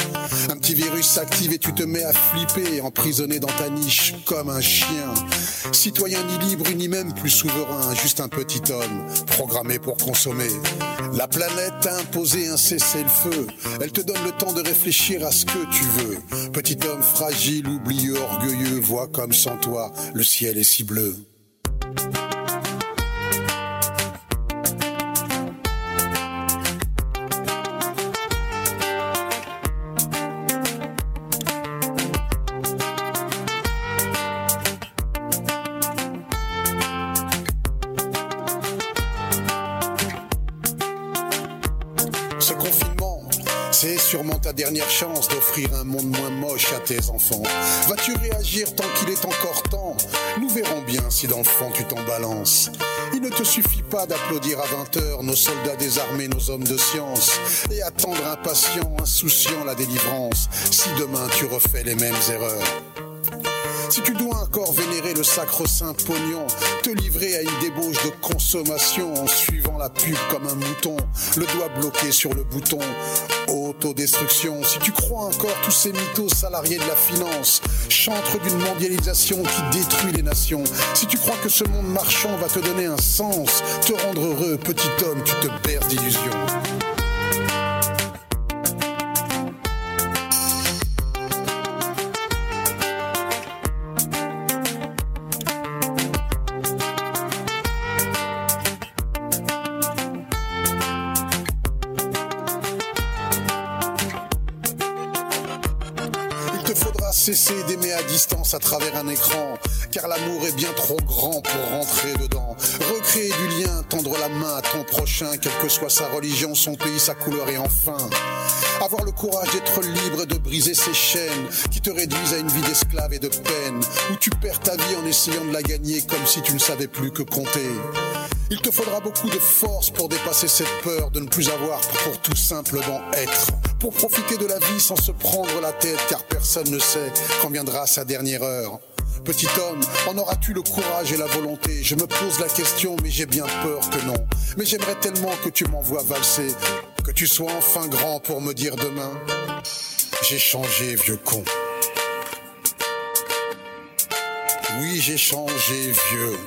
Un petit virus s'active et tu te mets à flipper, emprisonné dans ta niche comme un chien. Citoyen ni libre ni même plus souverain, juste un petit homme programmé pour consommer. La planète t'a imposé un cessez-le-feu. Elle te donne le temps de réfléchir à ce que tu veux. Petit homme fragile, oublieux, orgueilleux, vois comme sans toi, le ciel est si bleu. Ce confinement, c'est sûrement ta dernière chance d'offrir un monde moins moche à tes enfants. Vas-tu réagir tant qu'il est encore temps Nous verrons bien si fond tu t'en balances. Il ne te suffit pas d'applaudir à 20 heures nos soldats désarmés, nos hommes de science, et attendre impatient, insouciant la délivrance, si demain tu refais les mêmes erreurs. Si tu dois encore vénérer le sacro-saint pognon, te livrer à une débauche de consommation en suivant la pub comme un mouton, le doigt bloqué sur le bouton, autodestruction. Si tu crois encore tous ces mythos salariés de la finance, chantre d'une mondialisation qui détruit les nations, si tu crois que ce monde marchand va te donner un sens, te rendre heureux, petit homme, tu te berces d'illusions. À travers un écran, car l'amour est bien trop grand pour rentrer dedans. Recréer du lien, tendre la main à ton prochain, quelle que soit sa religion, son pays, sa couleur et enfin avoir le courage d'être libre et de briser ces chaînes qui te réduisent à une vie d'esclave et de peine, où tu perds ta vie en essayant de la gagner comme si tu ne savais plus que compter. Il te faudra beaucoup de force pour dépasser cette peur de ne plus avoir pour tout simplement être. Pour profiter de la vie sans se prendre la tête car personne ne sait quand viendra sa dernière heure. Petit homme, en auras-tu le courage et la volonté? Je me pose la question mais j'ai bien peur que non. Mais j'aimerais tellement que tu m'envoies valser, que tu sois enfin grand pour me dire demain. J'ai changé, vieux con. Oui, j'ai changé, vieux.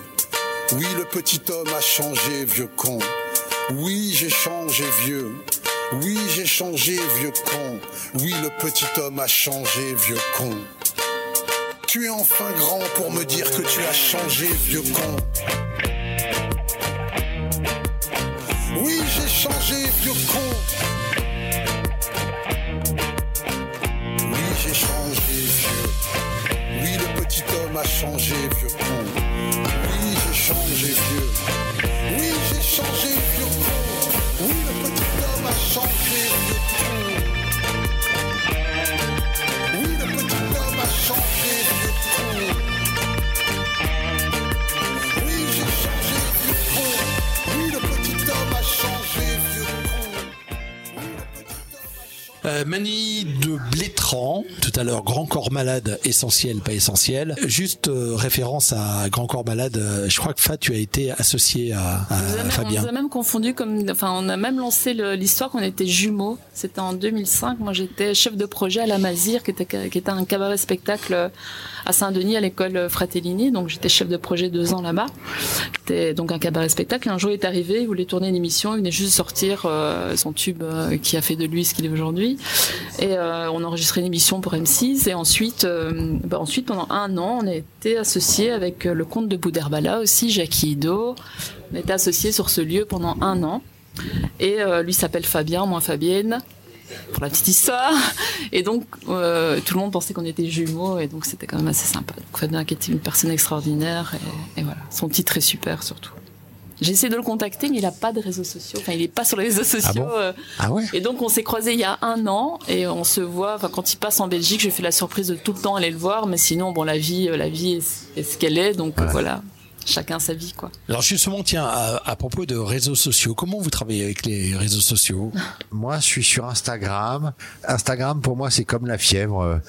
Oui, le petit homme a changé, vieux con. Oui, j'ai changé, vieux. Oui, j'ai changé, vieux con. Oui, le petit homme a changé, vieux con. Tu es enfin grand pour me dire que tu as changé, vieux con. Oui, j'ai changé, vieux con. Oui, j'ai changé, vieux. Oui, le petit homme a changé, vieux con. Oui, j'ai changé, vieux. Oui, j'ai changé, Euh, Mani de Blétran, tout à l'heure, Grand Corps Malade, essentiel, pas essentiel. Juste euh, référence à Grand Corps Malade, euh, je crois que Fat, tu as été associé à, à On nous a même- on Fabien. nous a même confondu comme, enfin, on a même lancé l'histoire qu'on était jumeaux. C'était en 2005. Moi, j'étais chef de projet à la Mazir, qui était, qui était un cabaret spectacle à Saint-Denis, à l'école Fratellini. Donc, j'étais chef de projet deux ans là-bas. C'était donc un cabaret spectacle. Un jour, il est arrivé, il voulait tourner une émission, il venait juste sortir euh, son tube euh, qui a fait de lui ce qu'il est aujourd'hui. Et euh, on a enregistré une émission pour M6. Et ensuite, bah, ensuite, pendant un an, on a été associé avec le comte de Boudherbala aussi, Jackie Ido. On a été associés sur ce lieu pendant un an. Et lui s'appelle Fabien, moi Fabienne, pour la petite histoire. Et donc, euh, tout le monde pensait qu'on était jumeaux, et donc c'était quand même assez sympa. Donc, Fabien qui était une personne extraordinaire, et, et voilà. Son titre est super surtout. J'ai essayé de le contacter, mais il n'a pas de réseaux sociaux. Enfin, il n'est pas sur les réseaux sociaux. bon? euh, Ah ouais? Et donc on s'est croisés il y a un an et on se voit. Enfin quand il passe en Belgique, je fais la surprise de tout le temps aller le voir. Mais sinon bon la vie, euh, la vie est, est ce qu'elle est. Donc voilà, chacun sa vie quoi. Alors justement, tiens, à, à propos de réseaux sociaux, comment vous travaillez avec les réseaux sociaux? *laughs* Moi, je suis sur Instagram. Instagram, pour moi, c'est comme la fièvre.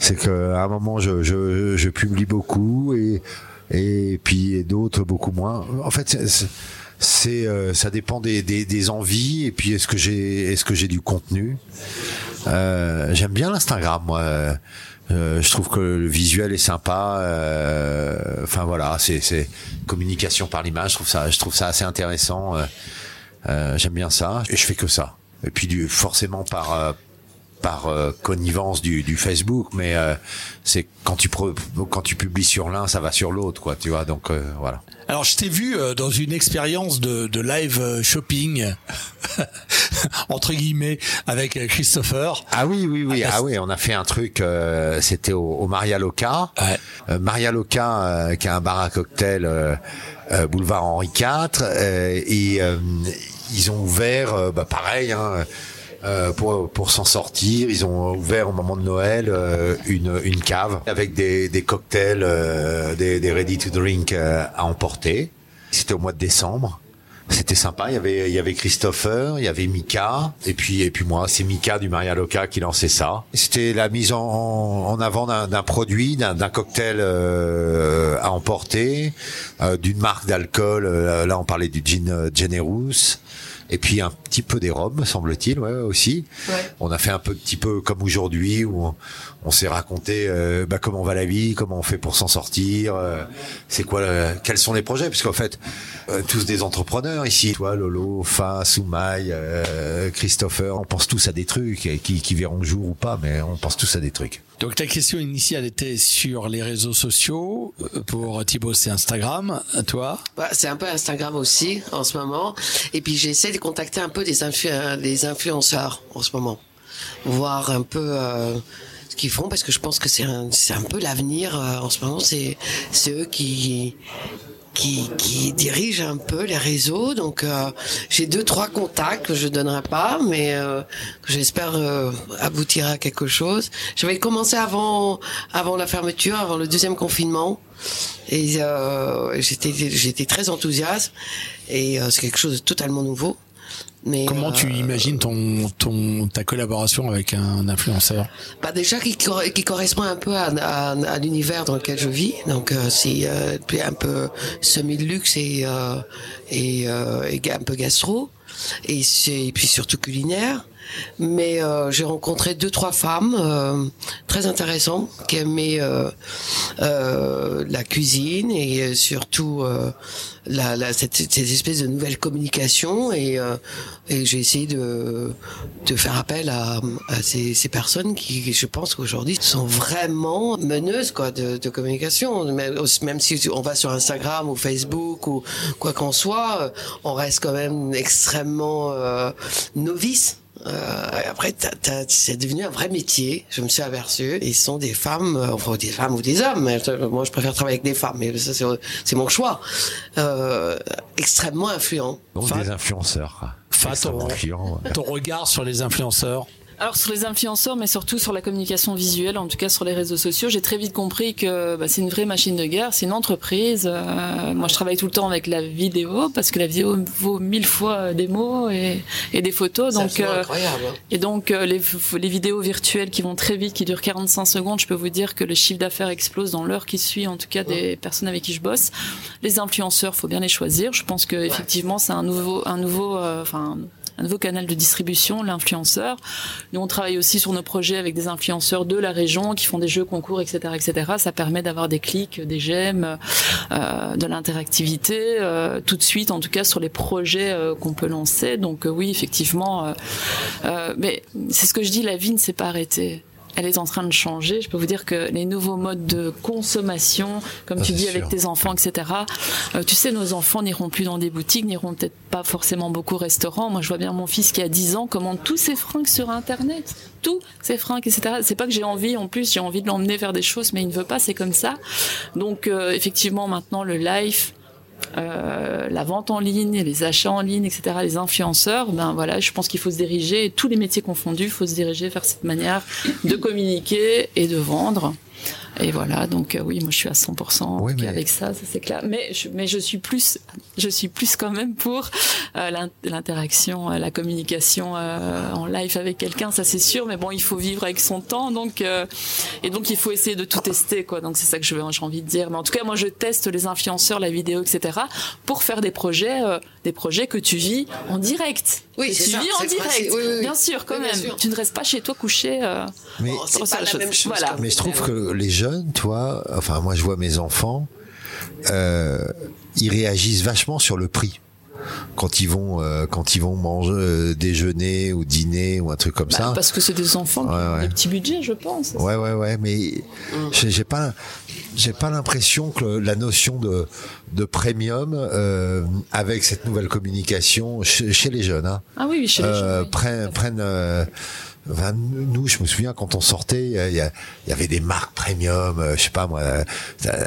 C'est qu'à un moment, je, je, je publie beaucoup et, et puis d'autres beaucoup moins. En fait, c'est- c'est, c'est, euh, ça dépend des, des, des envies et puis est-ce que j'ai est-ce que j'ai du contenu? Euh, J'aime bien l'Instagram, moi. Euh, je trouve que le visuel est sympa. euh, Enfin voilà, c'est communication par l'image. Je trouve ça je trouve ça assez intéressant. euh, euh, J'aime bien ça et je fais que ça. Et puis du, forcément par euh, par connivence du, du Facebook, mais c'est quand tu quand tu publies sur l'un, ça va sur l'autre, quoi. Tu vois, donc voilà. Alors, je t'ai vu euh, dans une expérience de, de live euh, shopping, *laughs* entre guillemets, avec euh, Christopher. Ah oui, oui, oui. Ah oui, on a fait un truc. euh, C'était au, au Maria Loca. Euh, Maria Loca, euh, qui a un bar à cocktail boulevard Henri IV, euh, et euh, ils ont ouvert, bah, pareil. Hein, euh, pour pour s'en sortir, ils ont ouvert au moment de Noël euh, une une cave avec des des cocktails, euh, des des ready to drink euh, à emporter. C'était au mois de décembre. C'était sympa. Il y avait, il y avait Christopher, il y avait Mika, et puis, et puis moi, c'est Mika du Maria Loca qui lançait ça. C'était la mise en, en avant d'un produit, d'un d'un cocktail euh, à emporter, euh, d'une marque d'alcool. euh, là, on parlait du gin euh, Generous. Et puis un petit peu des rhums, semble-t-il, ouais, aussi. On a fait un peu, petit peu comme aujourd'hui, où on, on s'est raconté euh, bah, comment va la vie, comment on fait pour s'en sortir, euh, c'est quoi, le- quels sont les projets, parce qu'en fait, euh, tous des entrepreneurs ici, toi, Lolo, Fa, Soumaï, euh, Christopher, on pense tous à des trucs qui, qui verront le jour ou pas, mais on pense tous à des trucs. Donc ta question initiale était sur les réseaux sociaux. Euh, Pour Thibaut, c'est Instagram. Toi? Bah, c'est un peu Instagram aussi en ce moment. Et puis j'essaie de contacter un peu des, influ- des influenceurs en ce moment, voir un peu euh, ce qu'ils font parce que je pense que c'est un, un peu l'avenir euh, en ce moment. C'est eux qui qui, qui dirigent un peu les réseaux. Donc euh, j'ai deux trois contacts que je donnerai pas, mais euh, j'espère euh, aboutir à quelque chose. J'avais commencé avant avant la fermeture, avant le deuxième confinement, et euh, j'étais j'étais très enthousiaste. Et euh, c'est quelque chose de totalement nouveau. Mais Comment tu euh, imagines ton, ton, ta collaboration avec un influenceur bah déjà qui, qui correspond un peu à, à, à l'univers dans lequel je vis. Donc euh, c'est euh, un peu semi luxe et et, un peu gastro et c'est et puis surtout culinaire. Mais euh, j'ai rencontré deux trois femmes euh, très intéressantes qui aimaient euh, euh, la cuisine et euh, surtout euh, la, la, cette, cette espèce de nouvelle communication et, et j'ai essayé de, de faire appel à, à ces, ces personnes qui, je pense qu'aujourd'hui, sont vraiment meneuses quoi, de, de communication. Même, si on va sur Instagram ou Facebook ou quoi qu'on soit, on reste quand même extrêmement novice Euh, après, t'as- t'as- c'est devenu un vrai métier. Je me suis aperçu. Ils sont des femmes, euh, enfin des femmes ou des hommes. Moi, je préfère travailler avec des femmes, mais ça, c'est, mon choix. Euh, extrêmement influents. Donc des influenceurs. ton regard sur les influenceurs. Alors sur les influenceurs, mais surtout sur la communication visuelle, en tout cas sur les réseaux sociaux, j'ai très vite compris que bah, c'est une vraie machine de guerre, c'est une entreprise. Euh, moi, je travaille tout le temps avec la vidéo parce que la vidéo vaut mille fois des mots et, et des photos. C'est Donc, absolument euh, incroyable. hein. et donc euh, les, les vidéos virtuelles qui vont très vite, qui durent 45 secondes, je peux vous dire que le chiffre d'affaires explose dans l'heure qui suit, en tout cas des personnes avec qui je bosse. Les influenceurs, faut bien les choisir. Je pense que effectivement, c'est un nouveau, un nouveau, euh, enfin. Un nouveau canal de distribution, l'influenceur. Nous, on travaille aussi sur nos projets avec des influenceurs de la région qui font des jeux, concours, etc., etc. Ça permet d'avoir des clics, des j'aime, euh, de l'interactivité, euh, tout de suite, en tout cas sur les projets euh, qu'on peut lancer. Donc euh, oui, effectivement. euh, mais c'est ce que je dis, la vie ne s'est pas arrêtée. Elle est en train de changer. Je peux vous dire que les nouveaux modes de consommation, comme Ah, tu dis avec tes enfants, etc. euh, tu sais, nos enfants n'iront plus dans des boutiques, n'iront peut-être pas forcément beaucoup au restaurant. Moi, je vois bien mon fils qui a 10 ans commande tous ses fringues sur Internet. Tous ses fringues, etc. C'est pas que j'ai envie, en plus, j'ai envie de l'emmener faire des choses, mais il ne veut pas, c'est comme ça. Donc, euh, effectivement, maintenant, le live, euh, la vente en ligne, les achats en ligne, etc., les influenceurs, ben voilà, je pense qu'il faut se diriger, tous les métiers confondus, il faut se diriger vers cette manière de communiquer et de vendre. Et voilà, donc euh, oui, moi je suis à 100% en tout cas avec ça, ça c'est clair. Mais je, mais je suis plus, je suis plus quand même pour euh, l'in- l'interaction, euh, la communication euh, en live avec quelqu'un, ça c'est sûr. Mais bon, il faut vivre avec son temps, donc euh, et donc il faut essayer de tout tester, quoi. Donc c'est ça que je veux- j'ai envie de dire. Mais en tout cas, moi je teste les influenceurs, la vidéo, etc. pour faire des projets, euh, des projets que tu vis en direct. Oui, tu ça, vis en direct, principe. Oui, oui, oui. bien sûr, quand Oui, bien même. sûr. Tu ne restes pas chez toi couché. euh, Mais- Oh, c'est sur pas la chose. même chose. Voilà. Mais je trouve que les jeunes, toi, enfin moi je vois mes enfants, euh, ils réagissent vachement sur le prix quand ils vont euh, quand ils vont manger euh, déjeuner ou dîner ou un truc comme Bah, ça. Parce que c'est des enfants qui Ouais, ont ouais. des petits budgets, je pense. Ouais ouais ouais, mais j'ai j'ai pas j'ai pas l'impression que le- la notion de de premium euh, avec cette nouvelle communication chez, chez les jeunes, hein, Ah oui, chez les jeunes, oui. prennent prennent nous, je me souviens quand on sortait, il y, avait des marques premium. euh, je sais pas moi,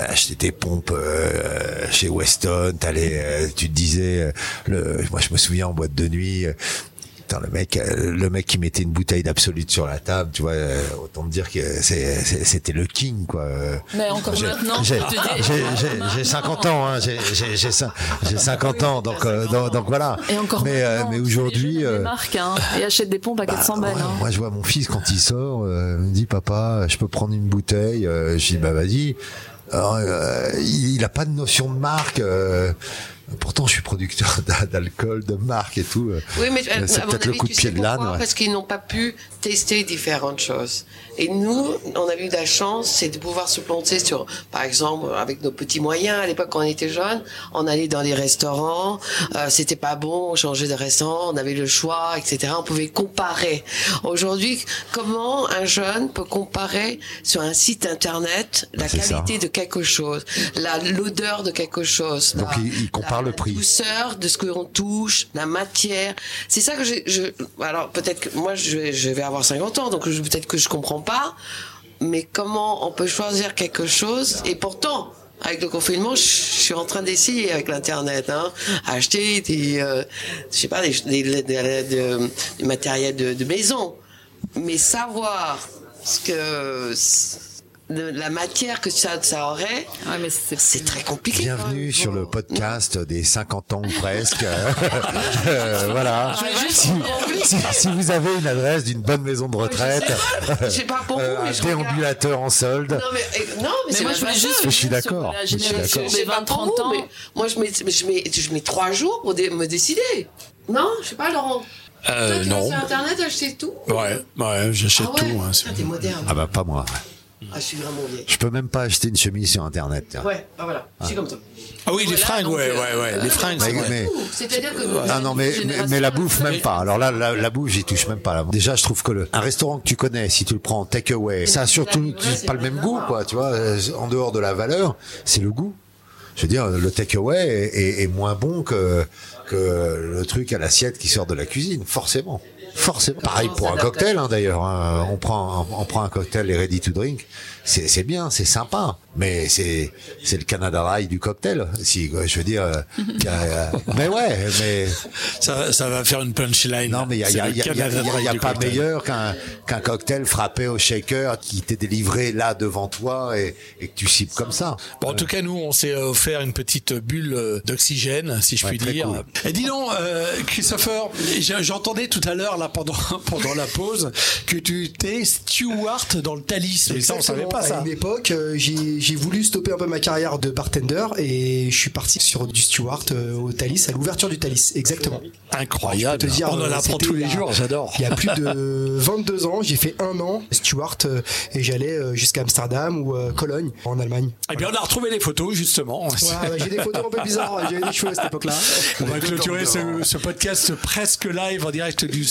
acheté tes pompes euh, chez Weston, t'allais, euh, tu te disais, moi je me souviens en boîte de nuit. Putain, le mec, euh, le mec qui mettait une bouteille d'absolute sur la table, tu vois, euh, autant te dire que c'était le king, quoi. Mais encore J'ai- maintenant, j'ai- je te dis- j'ai- j'ai- j'ai 50 ans, hein, j'ai j'ai- j'ai cin- j'ai 50 ans, donc, euh, donc, donc voilà. Et encore mais euh, mais aujourd'hui, euh, marques hein, et achètent des pompes à 400 balles. ouais, hein. moi je vois mon fils quand il sort, euh, il me dit papa, je peux prendre une bouteille? Je dis bah vas-y. Alors, euh, il, il a pas de notion de marque. euh, pourtant, je suis producteur *laughs* d'a- d'alcool, de marque et tout. euh, Oui, mais euh, c'est peut-être le coup de pied de l'âne. Parce qu'ils n'ont pas pu tester différentes choses. Et nous, on a eu de la chance, c'est de pouvoir se planter sur, par exemple, avec nos petits moyens. À l'époque, quand on était jeunes, on allait dans les restaurants, euh, c'était pas bon, on changeait de restaurant, on avait le choix, etc. On pouvait comparer. Aujourd'hui, comment un jeune peut comparer sur un site internet la ça. qualité de quelque chose, la l'odeur de quelque chose, Donc la- il, il compare le prix. douceur de ce que l'on touche, la matière. C'est ça que j'ai- je. Alors peut-être que moi je je vais avoir 50 ans, donc peut-être que je comprends pas. Mais comment on peut choisir quelque chose et pourtant. Avec le confinement, je suis en train d'essayer avec l'internet, hein, acheter des, euh, je sais pas, des, des, des- des- des- du matériel de, de maison, mais savoir ce que de la matière que ça, ça aurait, c'est très compliqué. Bienvenue sur le podcast des 50 ans ou presque. *laughs* Euh, voilà. Si, si- si vous avez une adresse d'une bonne maison de retraite, *laughs* Je sais pas pour euh, un déambulateur en solde. Non mais, eh, non, mais, Mais c'est moi, je voulais juste Je suis d'accord. Je suis d'accord. Pour 20-30 vous, ans. mais moi je mets, je mets, je mets trois jours pour dé- me décider. Non, je sais pas, Laurent. Euh, Toi, tu vas non. sur Internet acheter tout? Ouais, ouais, j'achète Ah ouais? tout. hein, c'est- Ah, t'es moderne. Ah bah pas moi. Ah, je suis vraiment vieille. Je peux même pas acheter une chemise sur internet. tiens. Ouais, bah voilà, je suis comme toi. Ah oui, les fringues, ouais, ouais, ouais, les fringues, vrai. mais- C'est-à-dire que. Ah non mais, mais, mais la bouffe même pas. Alors là la, la bouffe j'y touche même pas. Là. Déjà je trouve que le, un restaurant que tu connais si tu le prends en take away, ça a surtout pas le même goût quoi. Tu vois euh, en dehors de la valeur, c'est le goût. Je veux dire le take away est, est- est moins bon que que le truc à l'assiette qui sort de la cuisine forcément. Forcément. Pareil pour un cocktail, hein, d'ailleurs. hein. On prend, on prend un cocktail et ready to drink. C'est, c'est bien, c'est sympa. Mais c'est, c'est le Canada Dry du cocktail. Si, quoi, je veux dire. euh, *laughs* a, euh, mais ouais, mais. Ça, ça va faire une punchline. Non, mais il y a, il y a, il y a- y a- il y a pas meilleur qu'un, qu'un cocktail frappé au shaker qui t'est délivré là devant toi et, et que tu cibles comme ça. Bon, en tout cas, nous, on s'est offert une petite bulle euh, d'oxygène, si je Ouais, puis dire. cool. Et dis donc, euh, Christopher, j'ai- j'entendais tout à l'heure, là, pendant, *laughs* pendant la pause, que tu étais steward dans le Thalys. Mais ça, on savait pas À ça. une époque, euh, j'ai voulu stopper un peu ma carrière de bartender et je suis parti sur du steward euh, au Thalys, à l'ouverture du Thalys, exactement. Incroyable. Te dire, on en euh, apprend tous les jours, j'adore. Il y a plus de *laughs* 22 ans, j'ai fait un an steward et j'allais jusqu'à Amsterdam ou Cologne en Allemagne. Eh bien, on a retrouvé les photos, justement. Ouais, ouais, j'ai des photos un peu bizarres, j'avais des cheveux à cette époque-là. On va clôturer ce, ce podcast presque live en direct du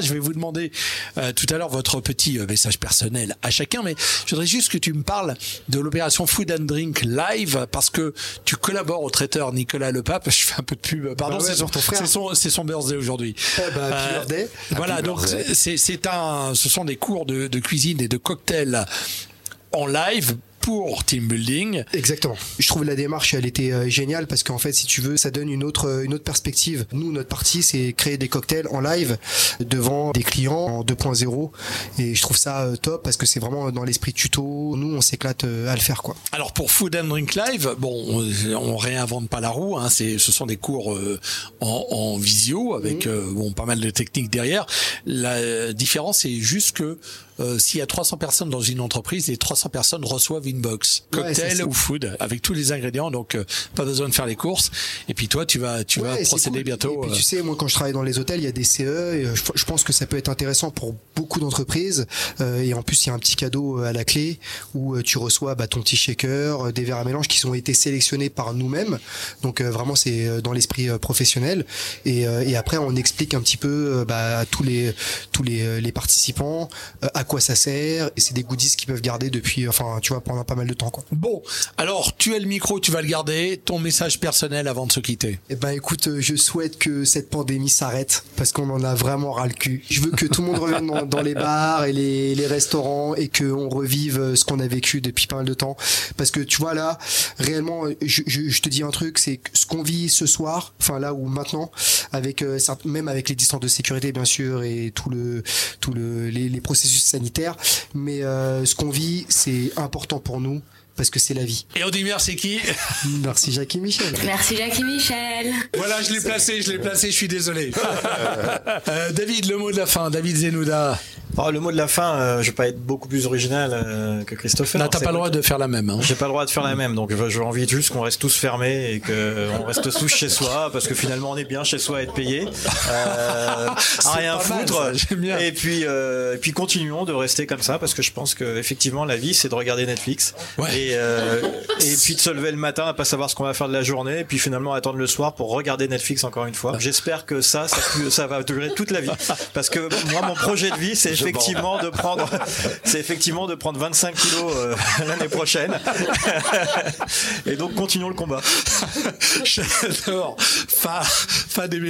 Je vais vous demander euh, tout à l'heure votre petit euh, message personnel à chacun, mais je voudrais juste que tu me parles de l'opération Food and Drink live parce que tu collabores au traiteur Nicolas Lepape. *laughs* Je fais un peu de pub. Pardon, Bah ouais, c'est son, ton frère. c'est son, son birthday aujourd'hui. Eh bah, birthday. Voilà, Happy donc c'est un, ce sont des cours de, de cuisine et de cocktails en live pour team building. Exactement. Je trouve la démarche, elle était euh, géniale parce qu'en fait, si tu veux, ça donne une autre, euh, une autre perspective. Nous, notre partie, c'est créer des cocktails en live devant des clients en 2.0 et je trouve ça euh, top parce que c'est vraiment dans l'esprit tuto. Nous, on s'éclate à le faire, quoi. Alors pour Food and Drink Live, bon, on, réinvente pas la roue. Hein, c'est, ce sont des cours en, en visio avec euh, bon pas mal de techniques derrière. La différence c'est juste que euh, s'il y a 300 personnes dans une entreprise, les 300 personnes reçoivent une box cocktail ou food avec tous les ingrédients. Donc euh, pas besoin de faire les courses. Et puis toi, tu vas, tu vas Ouais, c'est procéder cool. bientôt. Et puis euh, tu sais, moi quand je travaille dans les hôtels, il y a des CE. Et je, je pense que ça peut être intéressant pour beaucoup d'entreprises. Euh, et en plus, il y a un petit cadeau à la clé où tu reçois bah, ton petit shaker, des verres à mélange qui ont été sélectionnés par nous-mêmes. Donc vraiment, c'est dans l'esprit professionnel. Et, et après, on explique un petit peu bah, à tous les tous les, les participants à quoi ça sert. Et c'est des goodies qu'ils peuvent garder depuis, enfin, tu vois, pendant pas mal de temps. Quoi. Bon, alors tu as le micro, tu vas le garder. Ton message personnel avant de se quitter. Eh ben écoute, euh, je souhaite que cette pandémie s'arrête parce qu'on en a vraiment ras le cul. Je veux que tout le monde revienne dans, dans les bars et les, les restaurants et qu'on revive euh, ce qu'on a vécu depuis pas mal de temps. Parce que tu vois là, réellement, euh, je, je- je te dis un truc, c'est que ce qu'on vit ce soir, enfin là ou maintenant, avec euh, même avec les distances de sécurité bien sûr et tout le tout le les, les processus sanitaires, mais euh, ce qu'on vit, c'est important pour nous parce que c'est la vie. Et on dit *laughs* merci qui Merci Jacques et Michel. Merci Jackie Michel. Voilà, je l'ai placé, je l'ai placé, je suis désolé. *laughs* Euh, David, le mot de la fin, David Zenouda. Oh, le mot de la fin, euh, je vais pas être beaucoup plus original euh, que Christopher. Non, t'as pas le droit de faire la même. Hein. J'ai pas le droit de faire la même, donc euh, j'ai envie juste qu'on reste tous fermés et qu'on reste tous chez soi, parce que finalement on est bien chez soi à être payé, euh, *laughs* à rien mal, foutre. ça, j'aime bien. Et puis, euh, et puis continuons de rester comme ça, parce que je pense que effectivement la vie c'est de regarder Netflix et, euh, et puis de se lever le matin à pas savoir ce qu'on va faire de la journée, et puis finalement attendre le soir pour regarder Netflix encore une fois. J'espère que ça, ça, va durer toute la vie, parce que moi mon projet de vie c'est effectivement de prendre, c'est effectivement de prendre 25 kilos euh, l'année prochaine. Et donc continuons le combat. J'adore. Fin, fin des.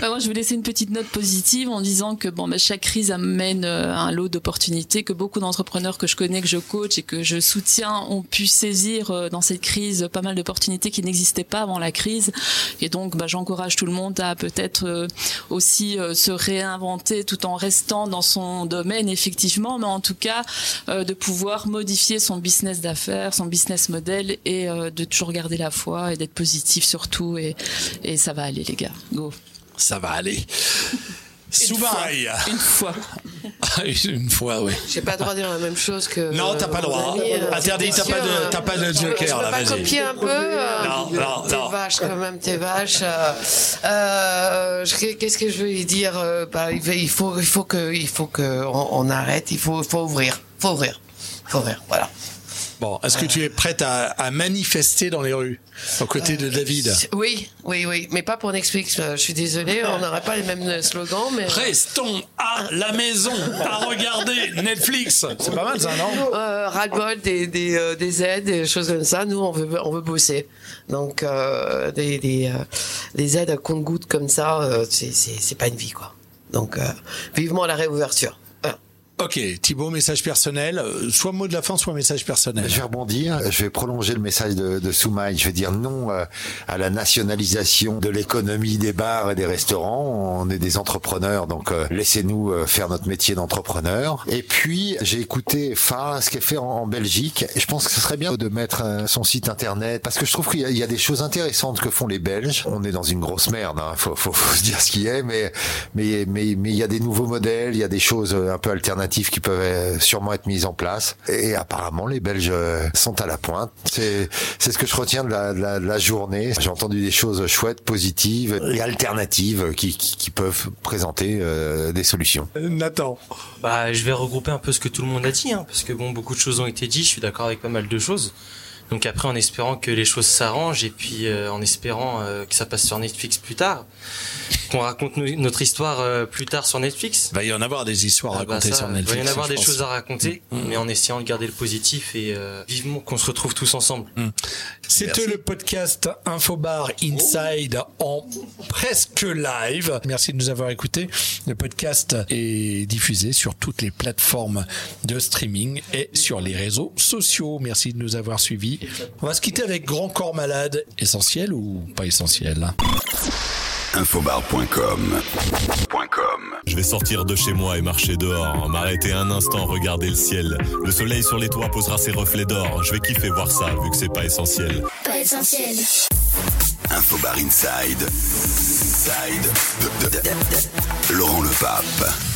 Bah, moi, je vais laisser une petite note positive en disant que bon, bah, chaque crise amène euh, un lot d'opportunités que beaucoup d'entrepreneurs que je connais, que je coach et que je soutiens ont pu saisir euh, dans cette crise pas mal d'opportunités qui n'existaient pas avant la crise. Et donc, bah, j'encourage tout le monde à peut-être euh, aussi euh, se réinventer tout en restant dans son domaine, effectivement, mais en tout cas de pouvoir modifier son business d'affaires, son business model et de toujours garder la foi et d'être positif surtout. Et ça va aller, les gars. Go. Ça va aller. Soumaï. Une fois. Une fois, oui. J'ai pas le droit de dire la même chose que. Non, t'as pas le droit. euh, Interdit, t'as pas de- t'as pas de euh, joker, là, pas vas-y. copier un peu. euh, Non, non, T'es non. vache quand même, t'es vache. euh, euh, Qu'est-ce que je veux dire bah, il faut- Il faut, il faut que, il faut que on, on arrête. Il faut, faut ouvrir, faut ouvrir, faut ouvrir. Voilà. Bon, est-ce que tu es prête à, à manifester dans les rues aux côtés de David? Oui, oui, oui, mais pas pour Netflix. euh, Je suis désolée, on n'aurait pas les mêmes slogans, mais. Restons à la maison à regarder Netflix. C'est pas mal ça, non? Euh, des, des, euh, des aides, des choses comme ça. Nous, on veut, on veut bosser. Donc, euh, des, des, euh, des aides à compte-gouttes comme ça, euh, c'est, pas une vie, quoi. Donc, euh, vivement la réouverture. Ok, Thibaut, message personnel, euh, soit mot de la fin, soit message personnel. Je vais rebondir, je vais prolonger le message de, de Soumaï. Je vais dire non euh, à la nationalisation de l'économie des bars et des restaurants. On est des entrepreneurs, donc euh, laissez-nous faire notre métier d'entrepreneur. Et puis j'ai écouté Phare, ce est fait en, en, Belgique. Je pense que ce serait bien de mettre son site internet parce que je trouve qu'il y, y, a des choses intéressantes que font les Belges. On est dans une grosse merde, hein. faut, faut, faut se dire ce qui est, mais mais mais mais il y a des nouveaux modèles, il y a des choses un peu alternatives qui peuvent sûrement être mises en place. Et apparemment, les Belges sont à la pointe. C'est c'est ce que je retiens de la, de la, de la journée. J'ai entendu des choses chouettes, positives et alternatives qui, qui, qui peuvent présenter euh, des solutions. Nathan Bah, je vais regrouper un peu ce que tout le monde a dit, hein, parce que bon, beaucoup de choses ont été dites. Je suis d'accord avec pas mal de choses. Donc après, en espérant que les choses s'arrangent et puis euh, en espérant euh, que ça passe sur Netflix plus tard, qu'on raconte no notre histoire euh, plus tard sur Netflix. Il va y en avoir des histoires à raconter bah ça, sur Netflix. Il va y en avoir des choses à raconter, Mm. mais en essayant de garder le positif et euh, vivement qu'on se retrouve tous ensemble. C'était le podcast Infobar Inside en presque live. Merci de nous avoir écoutés. Le podcast est diffusé sur toutes les plateformes de streaming et sur les réseaux sociaux. Merci de nous avoir suivis. On va se quitter avec Grand Corps Malade. Essentiel ou pas essentiel Infobar.com. Je vais sortir de chez moi et marcher dehors, m'arrêter un instant, regarder le ciel. Le soleil sur les toits posera ses reflets d'or. Je vais kiffer voir ça, vu que c'est pas essentiel. Pas essentiel. Infobar Inside. Inside. Laurent Le Pape.